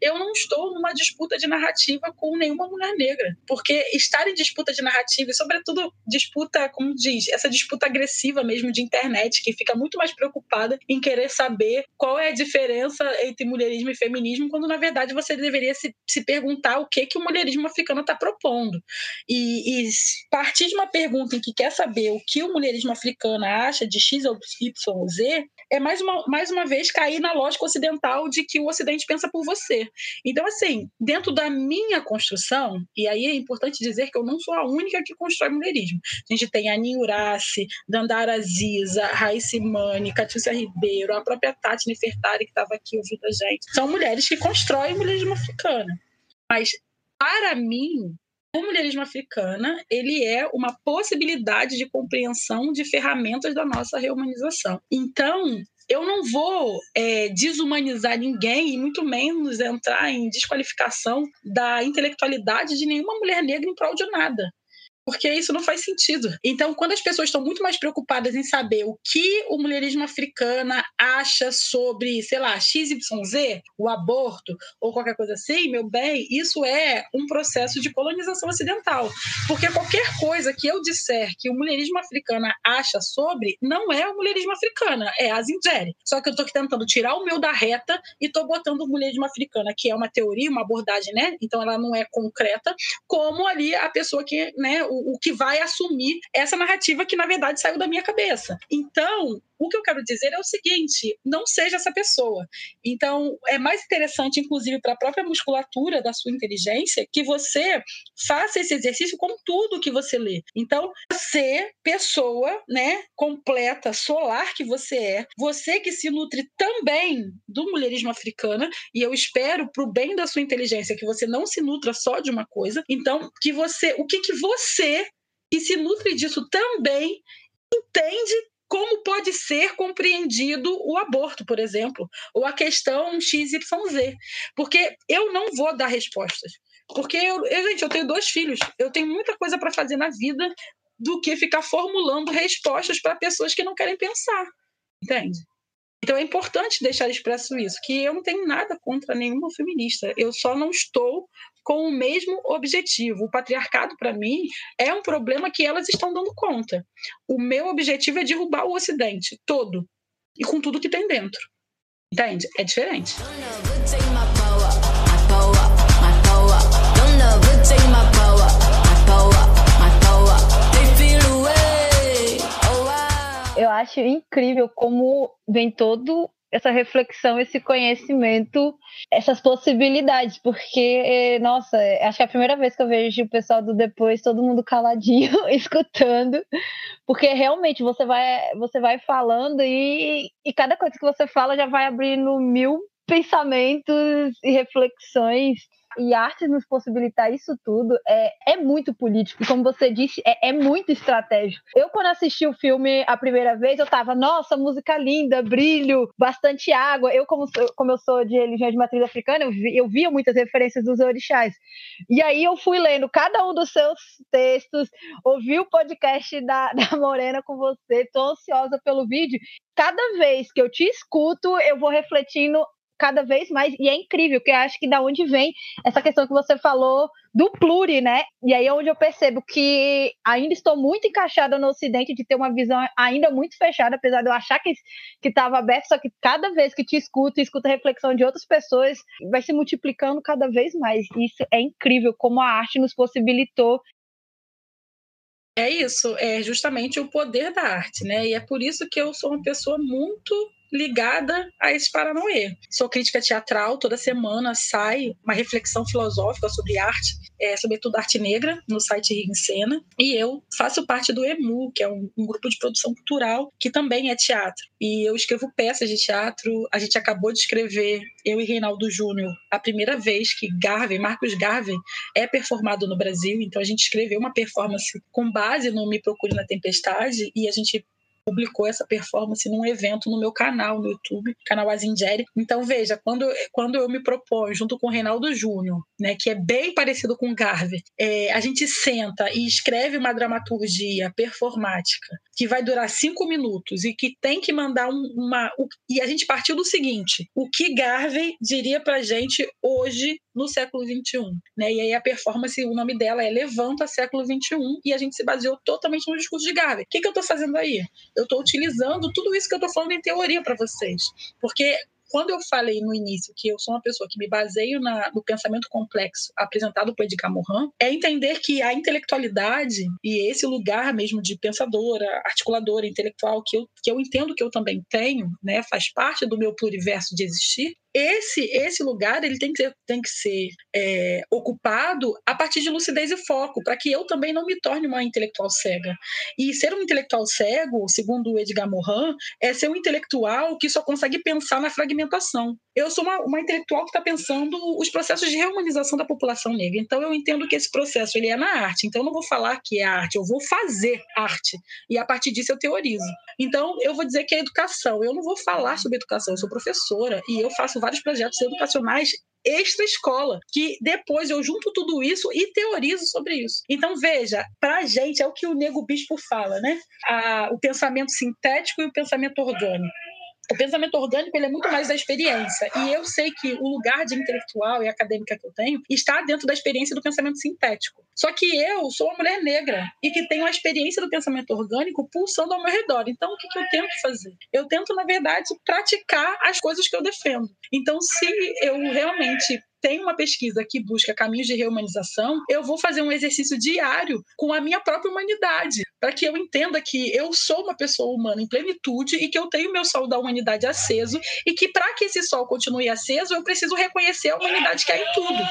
eu não estou numa disputa de narrativa com nenhuma mulher negra. Porque estar em disputa de narrativa, e sobretudo disputa, como diz, essa disputa agressiva mesmo de internet, que fica muito mais preocupada em querer saber qual é a diferença entre mulherismo e feminismo, quando na verdade você deveria se, se perguntar o que, que o mulherismo africano está propondo. E, e partir de uma pergunta em que quer saber o que o mulherismo africano acha de X ou Y ou Z, é mais uma, mais uma vez cair na lógica ocidental de que o Ocidente pensa por você. Então, assim, dentro da minha construção, e aí é importante dizer que eu não sou a única que constrói mulherismo. A gente tem a Niurace, Dandara Aziza, Raíssa Mani, Catiúcia Ribeiro, a própria Tati Nefertari, que estava aqui ouvindo a gente. São mulheres que constroem mulherismo africano. Mas, para mim, o mulherismo africana ele é uma possibilidade de compreensão de ferramentas da nossa reumanização. Então, eu não vou é, desumanizar ninguém e muito menos entrar em desqualificação da intelectualidade de nenhuma mulher negra em prol de nada porque isso não faz sentido. Então, quando as pessoas estão muito mais preocupadas em saber o que o mulherismo africana acha sobre, sei lá, XYZ, o aborto ou qualquer coisa assim, meu bem, isso é um processo de colonização ocidental. Porque qualquer coisa que eu disser que o mulherismo africana acha sobre, não é o mulherismo africana, é a Zindjeri. Só que eu estou tentando tirar o meu da reta e estou botando o mulherismo africana, que é uma teoria, uma abordagem, né? Então ela não é concreta, como ali a pessoa que, né, o, o que vai assumir essa narrativa que, na verdade, saiu da minha cabeça. Então, o que eu quero dizer é o seguinte: não seja essa pessoa. Então, é mais interessante, inclusive, para a própria musculatura da sua inteligência, que você faça esse exercício com tudo que você lê. Então, você, pessoa, né, completa, solar que você é, você que se nutre também do mulherismo africano, e eu espero, para o bem da sua inteligência, que você não se nutra só de uma coisa. Então, que você, o que, que você você, que se nutre disso também, entende como pode ser compreendido o aborto, por exemplo, ou a questão XYZ. Porque eu não vou dar respostas. Porque, eu, eu gente, eu tenho dois filhos, eu tenho muita coisa para fazer na vida do que ficar formulando respostas para pessoas que não querem pensar. Entende? Então é importante deixar expresso isso, que eu não tenho nada contra nenhuma feminista. Eu só não estou com o mesmo objetivo. O patriarcado, para mim, é um problema que elas estão dando conta. O meu objetivo é derrubar o Ocidente todo e com tudo que tem dentro. Entende? É diferente. Eu acho incrível como vem todo essa reflexão, esse conhecimento, essas possibilidades, porque, nossa, acho que é a primeira vez que eu vejo o pessoal do depois, todo mundo caladinho, [LAUGHS] escutando, porque realmente você vai, você vai falando e, e cada coisa que você fala já vai abrindo mil pensamentos e reflexões e arte nos possibilitar isso tudo é, é muito político. Como você disse, é, é muito estratégico. Eu, quando assisti o filme a primeira vez, eu tava, nossa, música linda, brilho, bastante água. Eu, como, como eu sou de religião de matriz africana, eu, vi, eu via muitas referências dos orixás. E aí eu fui lendo cada um dos seus textos, ouvi o podcast da, [LAUGHS] da Morena com você, tô ansiosa pelo vídeo. Cada vez que eu te escuto, eu vou refletindo cada vez mais, e é incrível, que eu acho que da onde vem essa questão que você falou do pluri, né? E aí é onde eu percebo que ainda estou muito encaixada no Ocidente de ter uma visão ainda muito fechada, apesar de eu achar que estava aberto, só que cada vez que te escuto e escuto a reflexão de outras pessoas, vai se multiplicando cada vez mais. Isso é incrível como a arte nos possibilitou é isso, é justamente o poder da arte, né? E é por isso que eu sou uma pessoa muito ligada a esse Paranauê. Sou crítica teatral, toda semana sai uma reflexão filosófica sobre arte, é, sobretudo arte negra, no site Rio em Cena. E eu faço parte do EMU, que é um, um, grupo de produção cultural que também é teatro. E eu escrevo peças de teatro. A gente acabou de escrever, eu e Reinaldo Júnior, a primeira vez que Garvey, Marcos Garvey, é performado no Brasil. Então a gente escreveu uma performance com base no Me Procure na Tempestade e a gente publicou essa performance num evento no meu canal no YouTube, canal Azingeri. Então, veja, quando, quando eu me proponho, junto com o Reinaldo Júnior, né, que é bem parecido com o Garvey, é, a gente senta e escreve uma dramaturgia performática que vai durar cinco minutos e que tem que mandar um, uma. e a gente partiu do seguinte: o que Garvey diria pra gente hoje no século XXI. Né? E aí a performance, o nome dela é Levanta Século XXI, e a gente se baseou totalmente no discurso de Garvey. O que, que eu estou fazendo aí? Eu estou utilizando tudo isso que eu estou falando em teoria para vocês. Porque quando eu falei no início que eu sou uma pessoa que me baseio na, no pensamento complexo apresentado por Edgar Morin, é entender que a intelectualidade e esse lugar mesmo de pensadora, articuladora, intelectual, que eu, que eu entendo que eu também tenho, né, faz parte do meu pluriverso de existir, esse esse lugar ele tem que ser, tem que ser é, ocupado a partir de lucidez e foco, para que eu também não me torne uma intelectual cega. E ser um intelectual cego, segundo o Edgar Morin, é ser um intelectual que só consegue pensar na fragmentação. Eu sou uma, uma intelectual que está pensando os processos de reumanização da população negra. Então eu entendo que esse processo ele é na arte. Então eu não vou falar que é arte, eu vou fazer arte. E a partir disso eu teorizo. Então eu vou dizer que é educação. Eu não vou falar sobre educação, eu sou professora e eu faço vários projetos educacionais extra escola, que depois eu junto tudo isso e teorizo sobre isso. Então, veja, para a gente é o que o Nego Bispo fala, né? A, o pensamento sintético e o pensamento orgânico o pensamento orgânico ele é muito mais da experiência. E eu sei que o lugar de intelectual e acadêmica que eu tenho está dentro da experiência do pensamento sintético. Só que eu sou uma mulher negra e que tenho a experiência do pensamento orgânico pulsando ao meu redor. Então, o que, que eu tento fazer? Eu tento, na verdade, praticar as coisas que eu defendo. Então, se eu realmente tem uma pesquisa que busca caminhos de reumanização, eu vou fazer um exercício diário com a minha própria humanidade, para que eu entenda que eu sou uma pessoa humana em plenitude e que eu tenho meu sol da humanidade aceso e que para que esse sol continue aceso, eu preciso reconhecer a humanidade que há em tudo.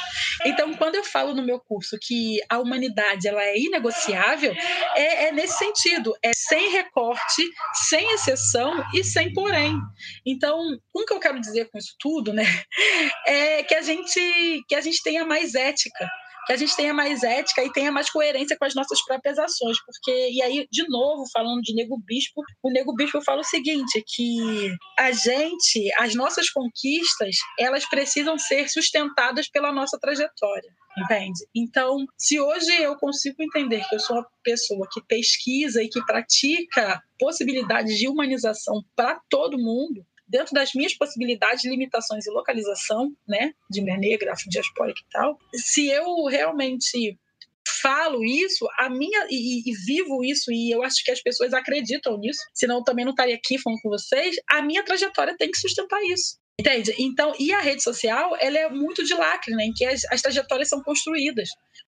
Então, quando eu falo no meu curso que a humanidade ela é inegociável, é, é nesse sentido, é sem recorte, sem exceção e sem porém. Então, o que eu quero dizer com isso tudo, né, [LAUGHS] é que a gente que a gente tenha mais ética, que que a gente tenha mais ética e tenha mais coerência com as nossas próprias ações, porque e aí de novo falando de Nego Bispo, o Nego Bispo fala o seguinte, que a gente, as nossas conquistas, elas precisam ser sustentadas pela nossa trajetória. Entende? Então, se hoje eu consigo entender que eu sou uma pessoa que pesquisa e que pratica possibilidades de humanização para todo mundo, dentro das minhas possibilidades, limitações e localização, né, de mulher negra, afrodiaspórica e tal, se eu realmente falo isso, a minha e, e, vivo isso e eu acho que as pessoas acreditam nisso, senão também não estaria aqui falando com vocês. A minha trajetória tem que sustentar isso. Entende? Então, e a rede social, ela é muito de lacre, né? Em que as, as trajetórias são construídas.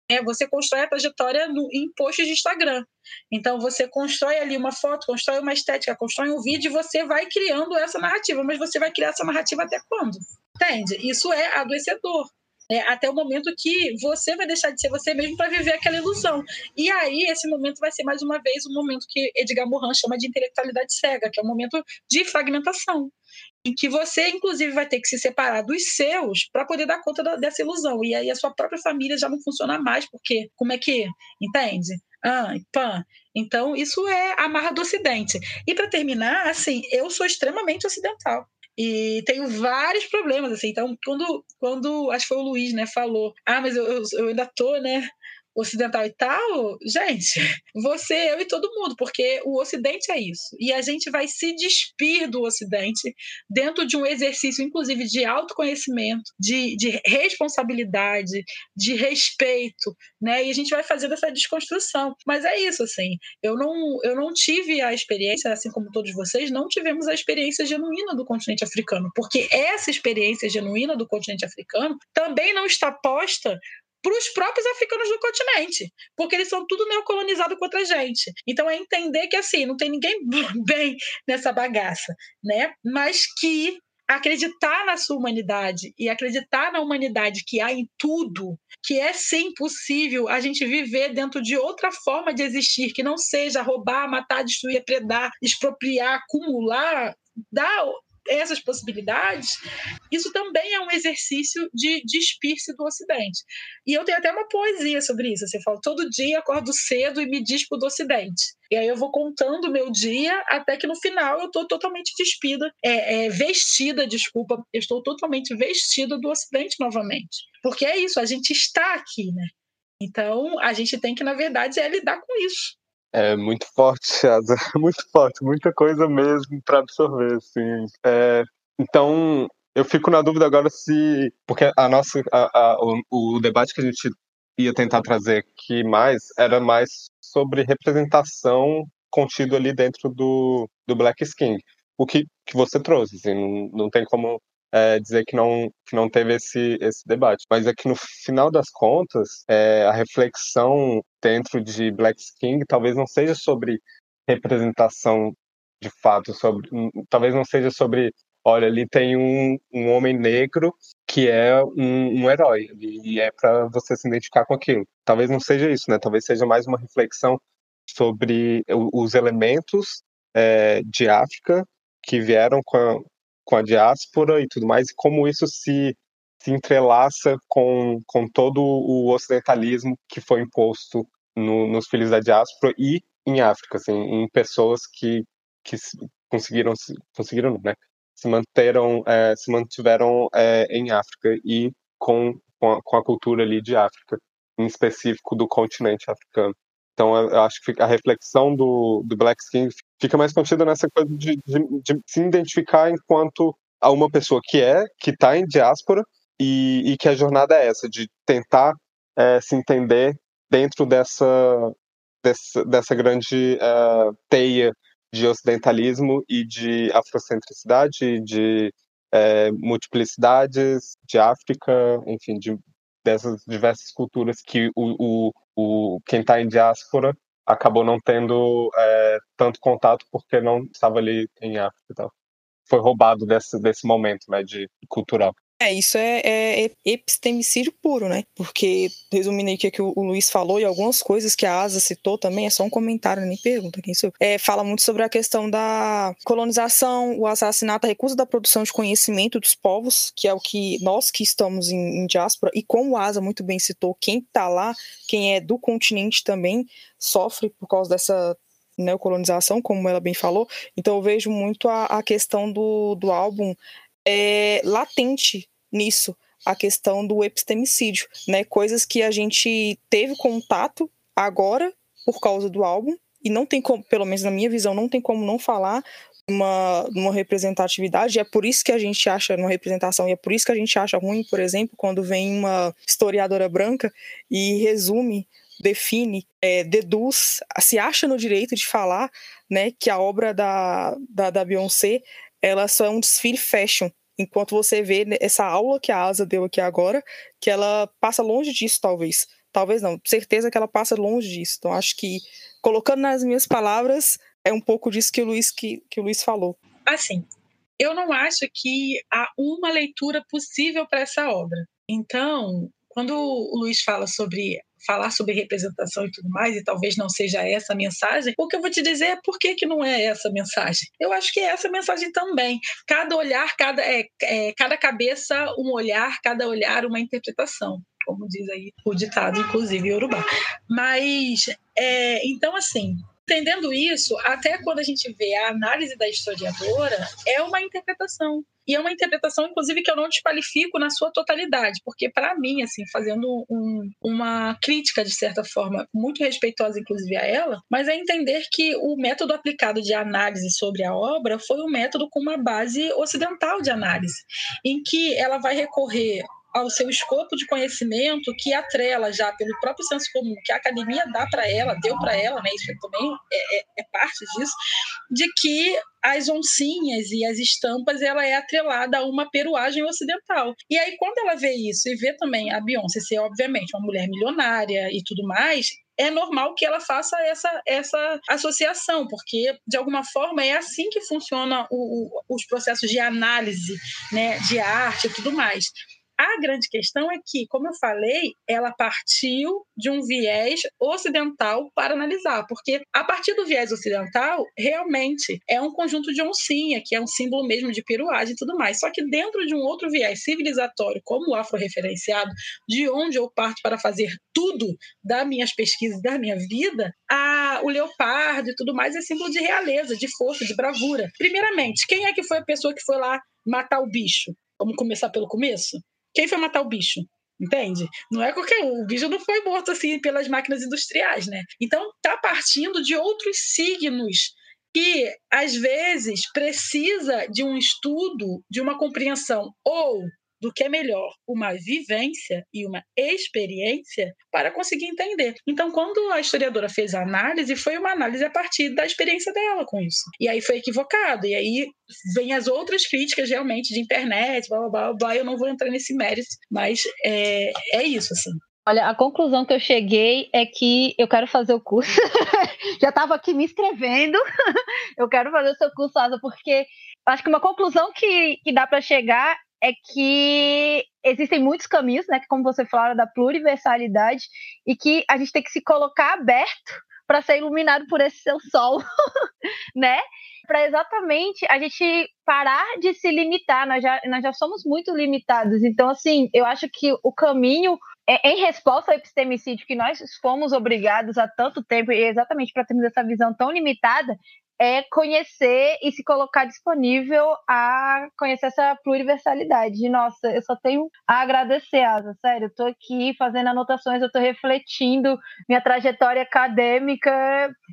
É, você constrói a trajetória no, em posts de Instagram. Então, você constrói ali uma foto, constrói uma estética, constrói um vídeo e você vai criando essa narrativa. Mas você vai criar essa narrativa até quando? Entende? Isso é adoecedor. É, até o momento que você vai deixar de ser você mesmo para viver aquela ilusão. E aí, esse momento vai ser mais uma vez o um momento que Edgar Morin chama de intelectualidade cega, que é um momento de fragmentação em que você, inclusive, vai ter que se separar dos seus para poder dar conta da, dessa ilusão. E aí a sua própria família já não funciona mais, porque como é que, entende? Ah, pã. Então, isso é a marra do Ocidente. E para terminar, assim, eu sou extremamente ocidental e tenho vários problemas assim então quando quando acho que foi o Luiz né falou ah mas eu, eu, eu ainda tô né ocidental e tal, gente, [LAUGHS] você, eu e todo mundo, porque o Ocidente é isso. E a gente vai se despir do Ocidente dentro de um exercício, inclusive, de autoconhecimento, de, de responsabilidade, de respeito, né? E a gente vai fazer essa desconstrução. Mas é isso, assim, eu não, eu não tive a experiência, assim como todos vocês, não tivemos a experiência genuína do continente africano, porque essa experiência genuína do continente africano também não está posta para os próprios africanos do continente, porque eles são tudo neocolonizados contra a gente. Então é entender que assim, não tem ninguém [LAUGHS] bem nessa bagaça, né? Mas que acreditar na sua humanidade e acreditar na humanidade que há em tudo, que é sim possível a gente viver dentro de outra forma de existir, que não seja roubar, matar, destruir, predar, expropriar, acumular, dá essas possibilidades, isso também é um exercício de despir-se do Ocidente. E eu tenho até uma poesia sobre isso. Você fala, todo dia acordo cedo e me dispo do Ocidente. E aí eu vou contando o meu dia até que no final eu estou totalmente despida, é, é, vestida, desculpa, eu estou totalmente vestida do Ocidente novamente. Porque é isso, a gente está aqui, né? Então a gente tem que, na verdade, é lidar com isso. É muito forte. [LAUGHS] Muito forte, muita coisa mesmo para absorver, assim. É, então, eu fico na dúvida agora se. Porque a nossa. A, a, o, o, debate que a gente ia tentar trazer aqui mais era mais sobre representação contido ali dentro do, do Black Skin. O que, que você trouxe, assim, não, não tem como é, dizer que não, que não teve esse, esse debate. Mas é que no final das contas, é, a reflexão dentro de Black King talvez não seja sobre representação de fato, sobre, hum, talvez não seja sobre, olha, ali tem um, um homem negro que é um, um herói e é para você se identificar com aquilo. Talvez não seja isso, né? Talvez seja mais uma reflexão sobre os elementos é, de África que vieram com com a diáspora e tudo mais, e como isso se, se entrelaça com, com todo o ocidentalismo que foi imposto no, nos filhos da diáspora e em África, assim, em pessoas que, que conseguiram, conseguiram né, se manteram, é, se mantiveram é, em África e com, com a, com, a, cultura ali de África, em específico do continente africano. Então, eu acho que a reflexão do, do Black Skin fica mais contida nessa coisa de, de, de se identificar enquanto a uma pessoa que é, que está em diáspora, e, e, que a jornada é essa, de tentar é, se entender dentro dessa, dessa, dessa grande uh, teia de ocidentalismo e de afrocentricidade, de é, multiplicidades, de África, enfim, de, dessas diversas culturas que o, o, o quem está em diáspora acabou não tendo é, tanto contato porque não estava ali em África e tal. Foi roubado desse, desse momento né, de cultural. É, isso é, é, é, epistemicídio puro, né? Porque, resumindo aí o que, o, o, Luiz falou e algumas coisas que a Asa citou também, é só um comentário, nem pergunta quem sou. É, fala muito sobre a questão da colonização, o assassinato, a recusa da produção de conhecimento dos povos, que é o que nós que estamos em, em diáspora, e como o Asa muito bem citou, quem tá lá, quem é do continente também, sofre por causa dessa neocolonização, como ela bem falou. Então eu vejo muito a, a questão do, do álbum é, latente nisso, a questão do epistemicídio, né? Coisas que a gente teve contato agora por causa do álbum, e não tem como, pelo menos na minha visão, não tem como não falar uma, uma representatividade, e é por isso que a gente acha uma representação, e é por isso que a gente acha ruim, por exemplo, quando vem uma historiadora branca e resume, define, é, deduz, se acha no direito de falar né, que a obra da, da, da Beyoncé ela só é um desfile fashion. Enquanto você vê essa aula que a Asa deu aqui agora, que ela passa longe disso, talvez. Talvez não, certeza que ela passa longe disso. Então, acho que, colocando nas minhas palavras, é um pouco disso que o Luiz, que, que o Luiz falou. Assim, eu não acho que há uma leitura possível para essa obra. Então, quando o Luiz fala sobre falar sobre representação e tudo mais, e talvez não seja essa a mensagem, o que eu vou te dizer é por que, que não é essa a mensagem. Eu acho que é essa a mensagem também. Cada olhar, cada, é, é, cada cabeça, um olhar, cada olhar, uma interpretação como diz aí o ditado, inclusive, Urubá. Mas, é, então, assim, entendendo isso, até quando a gente vê a análise da historiadora, é uma interpretação. E é uma interpretação, inclusive, que eu não desqualifico na sua totalidade, porque, para mim, assim, fazendo um, uma crítica, de certa forma, muito respeitosa, inclusive, a ela, mas é entender que o método aplicado de análise sobre a obra foi um método com uma base ocidental de análise, em que ela vai recorrer ao seu escopo de conhecimento que atrela já pelo próprio senso comum que a academia dá para ela, deu para ela, né, isso também é, é, é, parte disso, de que as oncinhas e as estampas ela é atrelada a uma peruagem ocidental. E aí quando ela vê isso e vê também a Beyoncé ser obviamente uma mulher milionária e tudo mais, é normal que ela faça essa, essa associação, porque de alguma forma é assim que funciona os processos de análise né, de arte e tudo mais. A grande questão é que, como eu falei, ela partiu de um viés ocidental para analisar, porque a partir do viés ocidental, realmente é um conjunto de oncinha, que é um símbolo mesmo de peruagem e tudo mais. Só que dentro de um outro viés civilizatório, como o afro-referenciado, de onde eu parto para fazer tudo das minhas pesquisas, da minha vida, a, o leopardo e tudo mais é símbolo de realeza, de força, de bravura. Primeiramente, quem é que foi a pessoa que foi lá matar o bicho? Vamos começar pelo começo? Quem foi matar o bicho? Entende? Não é qualquer um. O bicho não foi morto assim pelas máquinas industriais, né? Então tá partindo de outros signos que às vezes precisa de um estudo, de uma compreensão ou do que é melhor uma vivência e uma experiência para conseguir entender. Então, quando a historiadora fez a análise, foi uma análise a partir da experiência dela com isso. E aí foi equivocado. E aí vem as outras críticas realmente de internet, blá blá blá, blá eu não vou entrar nesse mérito, mas é, é isso, assim. Olha, a conclusão que eu cheguei é que eu quero fazer o curso. [LAUGHS] Já estava aqui me inscrevendo. [LAUGHS] eu quero fazer o seu curso, Asa, porque acho que uma conclusão que, que dá para chegar é que existem muitos caminhos, né, como você falou, da pluriversalidade, e que a gente tem que se colocar aberto para ser iluminado por esse seu sol, [LAUGHS] né? Para exatamente a gente parar de se limitar, nós já, nós já somos muito limitados. Então, assim, eu acho que o caminho é, em resposta ao epistemicídio que nós fomos obrigados há tanto tempo, e exatamente para termos essa visão tão limitada, é conhecer e se colocar disponível a conhecer essa pluriversalidade. Nossa, eu só tenho a agradecer, Asa, sério. Eu tô aqui fazendo anotações, eu tô refletindo minha trajetória acadêmica.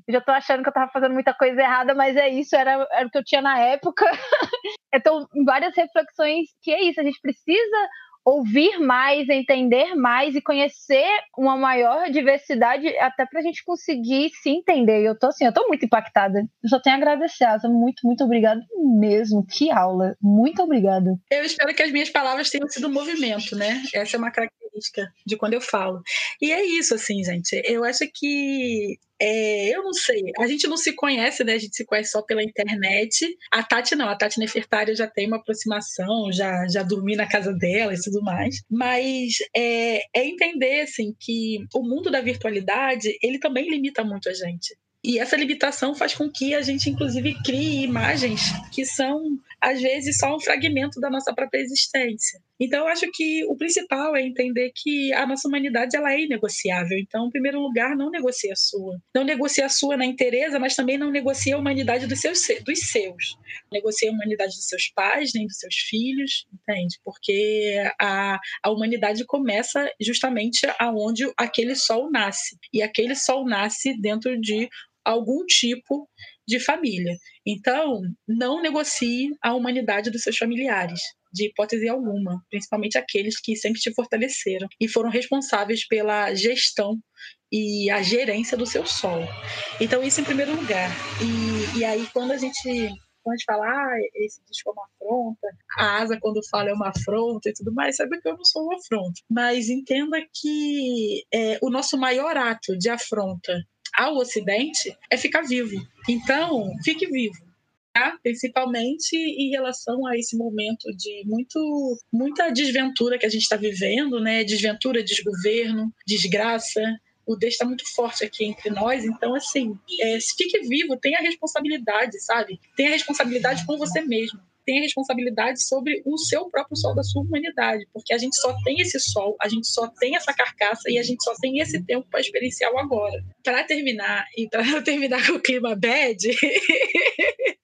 Eu já tô achando que eu tava fazendo muita coisa errada, mas é isso, era, era o que eu tinha na época. [LAUGHS] então, várias reflexões que é isso, a gente precisa ouvir mais, entender mais e conhecer uma maior diversidade, até para a gente conseguir se entender. Eu tô assim, eu tô muito impactada. Eu só tenho a agradecer, Asa. Muito, muito obrigada mesmo. Que aula. Muito obrigada. Eu espero que as minhas palavras tenham sido movimento, né? Essa é uma característica de quando eu falo. E é isso, assim, gente. Eu acho que é, eu não sei, a gente não se conhece, né? A gente se conhece só pela internet. A Tati não, a Tati Nefertária já tem uma aproximação, já, já dormi na casa dela e tudo mais. Mas é, é entender, assim, que o mundo da virtualidade, ele também limita muito a gente. E essa limitação faz com que a gente, inclusive, crie imagens que são, às vezes, só um fragmento da nossa própria existência. Então, eu acho que o principal é entender que a nossa humanidade ela é inegociável. Então, em primeiro lugar, não negocie a sua. Não negocie a sua na inteireza, mas também não negocie a humanidade dos seus. Dos seus. Negocie a humanidade dos seus pais, nem dos seus filhos, entende? Porque a, a humanidade começa justamente aonde aquele sol nasce. E aquele sol nasce dentro de algum tipo de família. Então, não negocie a humanidade dos seus familiares, de hipótese alguma, principalmente aqueles que sempre te fortaleceram e foram responsáveis pela gestão e a gerência do seu solo. Então, isso em primeiro lugar. E, e aí, quando a gente quando a gente fala, ah, esse disco é uma afronta, a asa quando fala é uma afronta e tudo mais, sabe que eu não sou uma afronta. Mas entenda que é, o nosso maior ato de afronta ao Ocidente é ficar vivo. Então, fique vivo. Tá? principalmente em relação a esse momento de muito, muita desventura que a gente está vivendo, né? Desventura, desgoverno, desgraça. O Deus está muito forte aqui entre nós, então assim, é, fique vivo, tenha responsabilidade, sabe? Tenha responsabilidade com você mesmo tem a responsabilidade sobre o seu próprio sol da sua humanidade, porque a gente só tem esse sol, a gente só tem essa carcaça e a gente só tem esse tempo para experienciar o agora. Para terminar, e para [LAUGHS] terminar com o clima bad, [LAUGHS]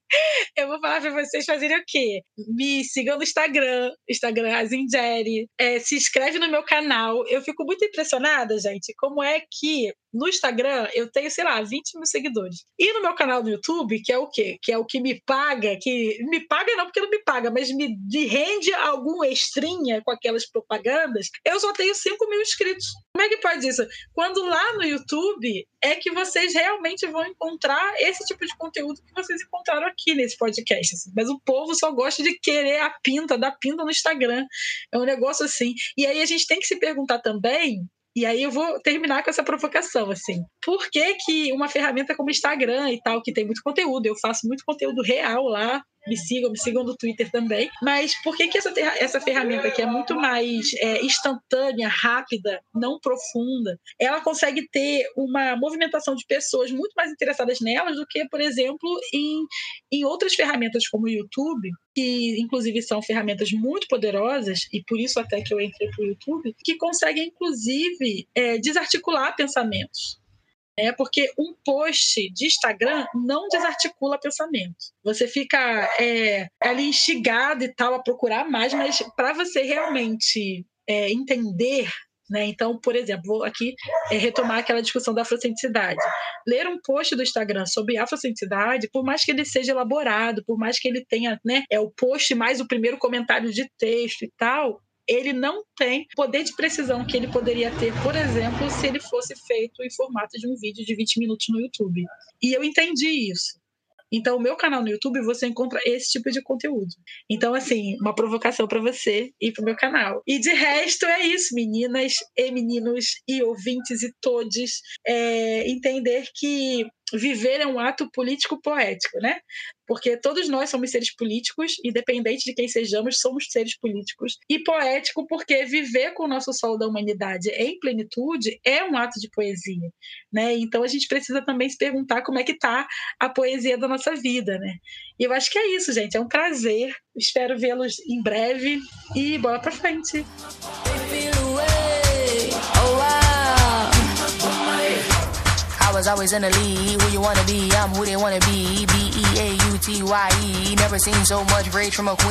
eu vou falar para vocês fazerem o quê? Me sigam no Instagram, Instagram Azingeri, é, se inscreve no meu canal. Eu fico muito impressionada, gente, como é que no Instagram eu tenho, sei lá, 20 mil seguidores. E no meu canal no YouTube, que é o quê? Que é o que me paga, que me paga não porque não me paga, mas me rende algum extrinha com aquelas propagandas, eu só tenho 5 mil inscritos. Como é que pode isso? Quando lá no YouTube é que vocês realmente vão encontrar esse tipo de conteúdo que vocês encontraram aqui nesse podcast. Assim. Mas o povo só gosta de querer a pinta, da pinta no Instagram. É um negócio assim. E aí a gente tem que se perguntar também e aí eu vou terminar com essa provocação, assim. Por que, que uma ferramenta como Instagram e tal, que tem muito conteúdo, eu faço muito conteúdo real lá, me sigam, me sigam no Twitter também. Mas por que, que essa, essa ferramenta que é muito mais é, instantânea, rápida, não profunda, ela consegue ter uma movimentação de pessoas muito mais interessadas nelas do que, por exemplo, em, em outras ferramentas como o YouTube, que inclusive são ferramentas muito poderosas, e por isso até que eu entrei para o YouTube, que conseguem, inclusive, é, desarticular pensamentos é porque um post de Instagram não desarticula pensamento. Você fica é, ali instigado e tal a procurar mais, mas para você realmente é, entender né? Então, por exemplo, vou aqui é, retomar aquela discussão da afrocenticidade. Ler um post do Instagram sobre afrocenticidade, por mais que ele seja elaborado, por mais que ele tenha né, é o post mais o primeiro comentário de texto e tal, ele não tem poder de precisão que ele poderia ter, por exemplo, se ele fosse feito em formato de um vídeo de 20 minutos no YouTube. E eu entendi isso. Então, o meu canal no YouTube você encontra esse tipo de conteúdo. Então, assim, uma provocação para você e para o meu canal. E de resto é isso, meninas e meninos e ouvintes e todos, é, entender que viver é um ato político poético, né? Porque todos nós somos seres políticos, independente de quem sejamos, somos seres políticos. E poético porque viver com o nosso sol da humanidade em plenitude é um ato de poesia, né? Então a gente precisa também se perguntar como é que tá a poesia da nossa vida, né? E eu acho que é isso, gente. É um prazer. Espero vê-los em breve e bola para frente. was always in the lead. Who you wanna be? I'm who they wanna be.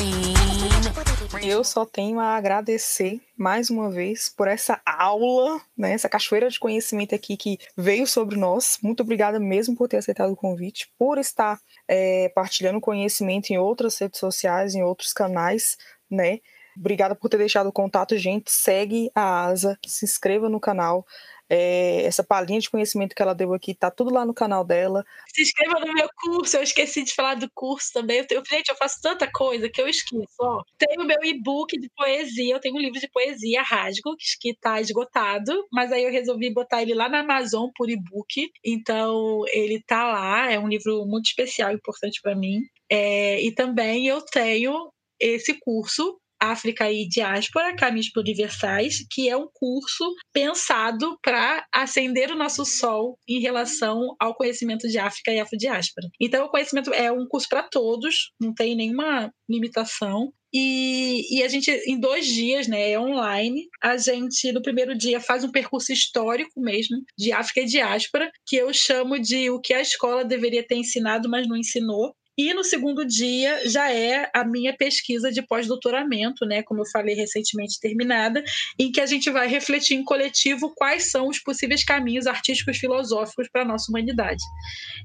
E. Eu só tenho a agradecer mais uma vez por essa aula, né, essa cachoeira de conhecimento aqui que veio sobre nós. Muito obrigada mesmo por ter aceitado o convite, por estar é, partilhando conhecimento em outras redes sociais, em outros canais, né? Obrigada por ter deixado o contato, gente. Segue a Asa, se inscreva no canal. É, essa palhinha de conhecimento que ela deu aqui tá tudo lá no canal dela. Se inscreva no meu curso, eu esqueci de falar do curso também. Eu tenho, gente, eu faço tanta coisa que eu esqueço. Ó, tenho o meu e-book de poesia, eu tenho um livro de poesia, Rasgo, que está esgotado, mas aí eu resolvi botar ele lá na Amazon por e-book. Então ele tá lá, é um livro muito especial, importante para mim. É, e também eu tenho esse curso África e Diáspora, Caminhos Universais, que é um curso pensado para acender o nosso sol em relação ao conhecimento de África e Afrodiáspora. Então, o conhecimento é um curso para todos, não tem nenhuma limitação. E, e, a gente, em dois dias, né, é online, a gente, no primeiro dia, faz um percurso histórico mesmo, de África e diáspora, que eu chamo de o que a escola deveria ter ensinado, mas não ensinou. E no segundo dia já é a minha pesquisa de pós-doutoramento, né, como eu falei recentemente terminada, em que a gente vai refletir em coletivo quais são os possíveis caminhos artísticos filosóficos para a nossa humanidade.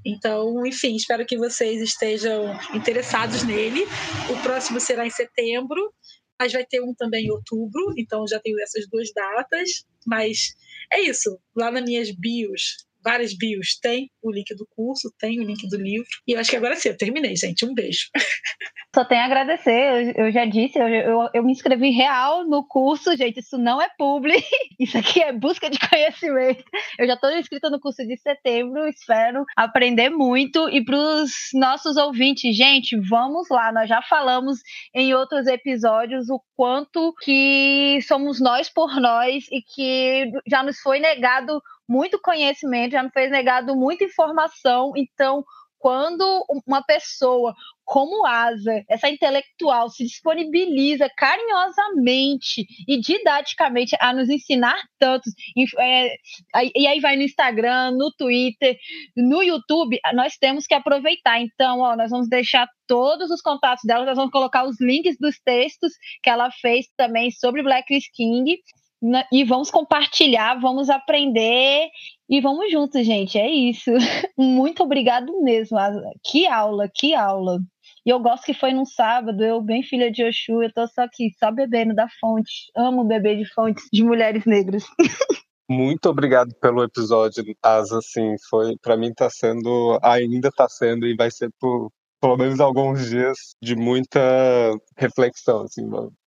Então, enfim, espero que vocês estejam interessados nele. O próximo será em setembro, mas vai ter um também em outubro, então já tenho essas duas datas, mas é isso. Lá nas minhas bios várias bios. Tem o link do curso, tem o link do livro. E eu acho que agora sim, eu terminei, gente. Um beijo. Só tenho a agradecer. Eu, eu já disse, eu, eu, eu, me inscrevi real no curso, gente. Isso não é publi. [LAUGHS] Isso aqui é busca de conhecimento. Eu já estou inscrita no curso de setembro. Espero aprender muito. E para os nossos ouvintes, gente, vamos lá. Nós já falamos em outros episódios o quanto que somos nós por nós e que já nos foi negado muito conhecimento, já me fez negado muita informação. Então, quando uma pessoa como Asa, essa intelectual, se disponibiliza carinhosamente e didaticamente a nos ensinar tanto, é, e aí vai no Instagram, no Twitter, no YouTube, nós temos que aproveitar. Então, ó, nós vamos deixar todos os contatos dela, nós vamos colocar os links dos textos que ela fez também sobre Black King e vamos compartilhar, vamos aprender e vamos juntos, gente. É isso. [LAUGHS] Muito obrigado mesmo. Que aula, que aula. E eu gosto que foi num sábado, eu bem filha de Oxu, eu tô só aqui, só bebendo da fonte. Amo beber de fontes de mulheres negras. [LAUGHS] Muito obrigado pelo episódio, Asa, assim, foi, para mim tá sendo, ainda tá sendo e vai ser por pelo menos alguns dias de muita reflexão, assim,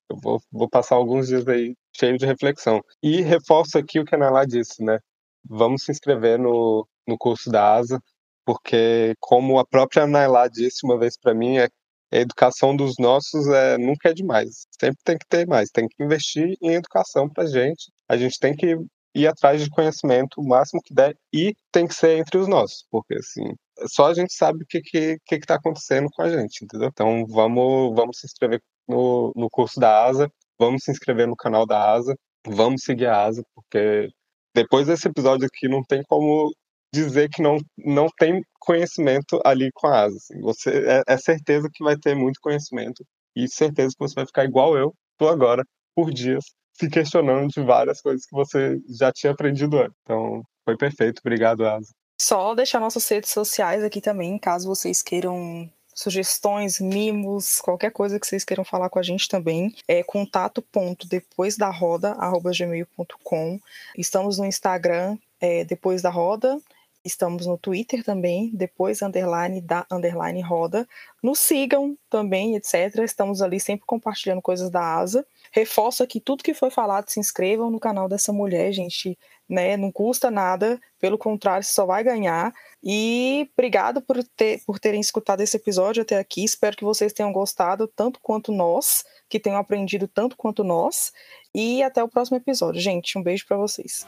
eu vou, vou passar alguns dias aí cheio de reflexão. E reforço aqui o que a Nala disse, né? Vamos se inscrever no, no curso da ASA, porque, como a própria Nailá disse uma vez para mim, é, a educação dos nossos é, nunca é demais. Sempre tem que ter mais. Tem que investir em educação para gente. A gente tem que ir atrás de conhecimento o máximo que der e tem que ser entre os nossos, porque assim só a gente sabe o que que que está acontecendo com a gente, entendeu? Então vamos vamos se inscrever no, no curso da ASA, vamos se inscrever no canal da ASA, vamos seguir a ASA, porque depois desse episódio aqui não tem como dizer que não, não tem conhecimento ali com a ASA. Assim. Você, é, é, certeza que vai ter muito conhecimento e certeza que você vai ficar igual eu, tô agora, por dias, se questionando de várias coisas que você já tinha aprendido antes. Então, foi perfeito. Obrigado, Asa. Só deixar nossas redes sociais aqui também, caso vocês queiram sugestões, mimos, qualquer coisa que vocês queiram falar com a gente também, é contato ponto depois da roda arroba gmail.com. Estamos no Instagram é, depois da roda. Estamos no Twitter também, depois underline da underline roda. Nos sigam também, etc. Estamos ali sempre compartilhando coisas da asa. Reforço aqui tudo que foi falado, se inscrevam no canal dessa mulher, gente né? Não custa nada, pelo contrário, você só vai ganhar. E obrigado por, ter, por terem escutado esse episódio até aqui. Espero que vocês tenham gostado tanto quanto nós, que tenham aprendido tanto quanto nós. E até o próximo episódio, gente. Um beijo para vocês.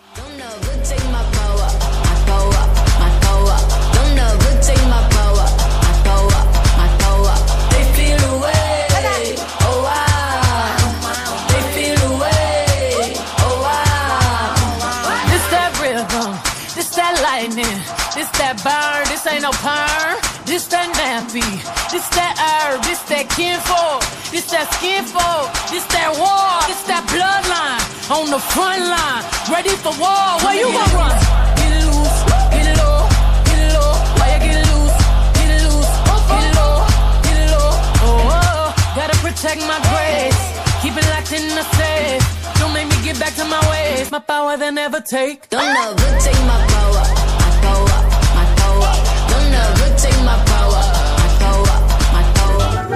This that burn, this ain't no perm. This that nappy, this that herb, this that kinfolk, this that skinfolk, this that war, this that bloodline on the front line, ready for war. Where you gonna run? Get loose, get low, get low. Why you get loose, get loose, get low, get low. Oh, oh, oh, gotta protect my grace, keep it locked in the safe. Don't make me get back to my ways. my power they never take. Don't never take my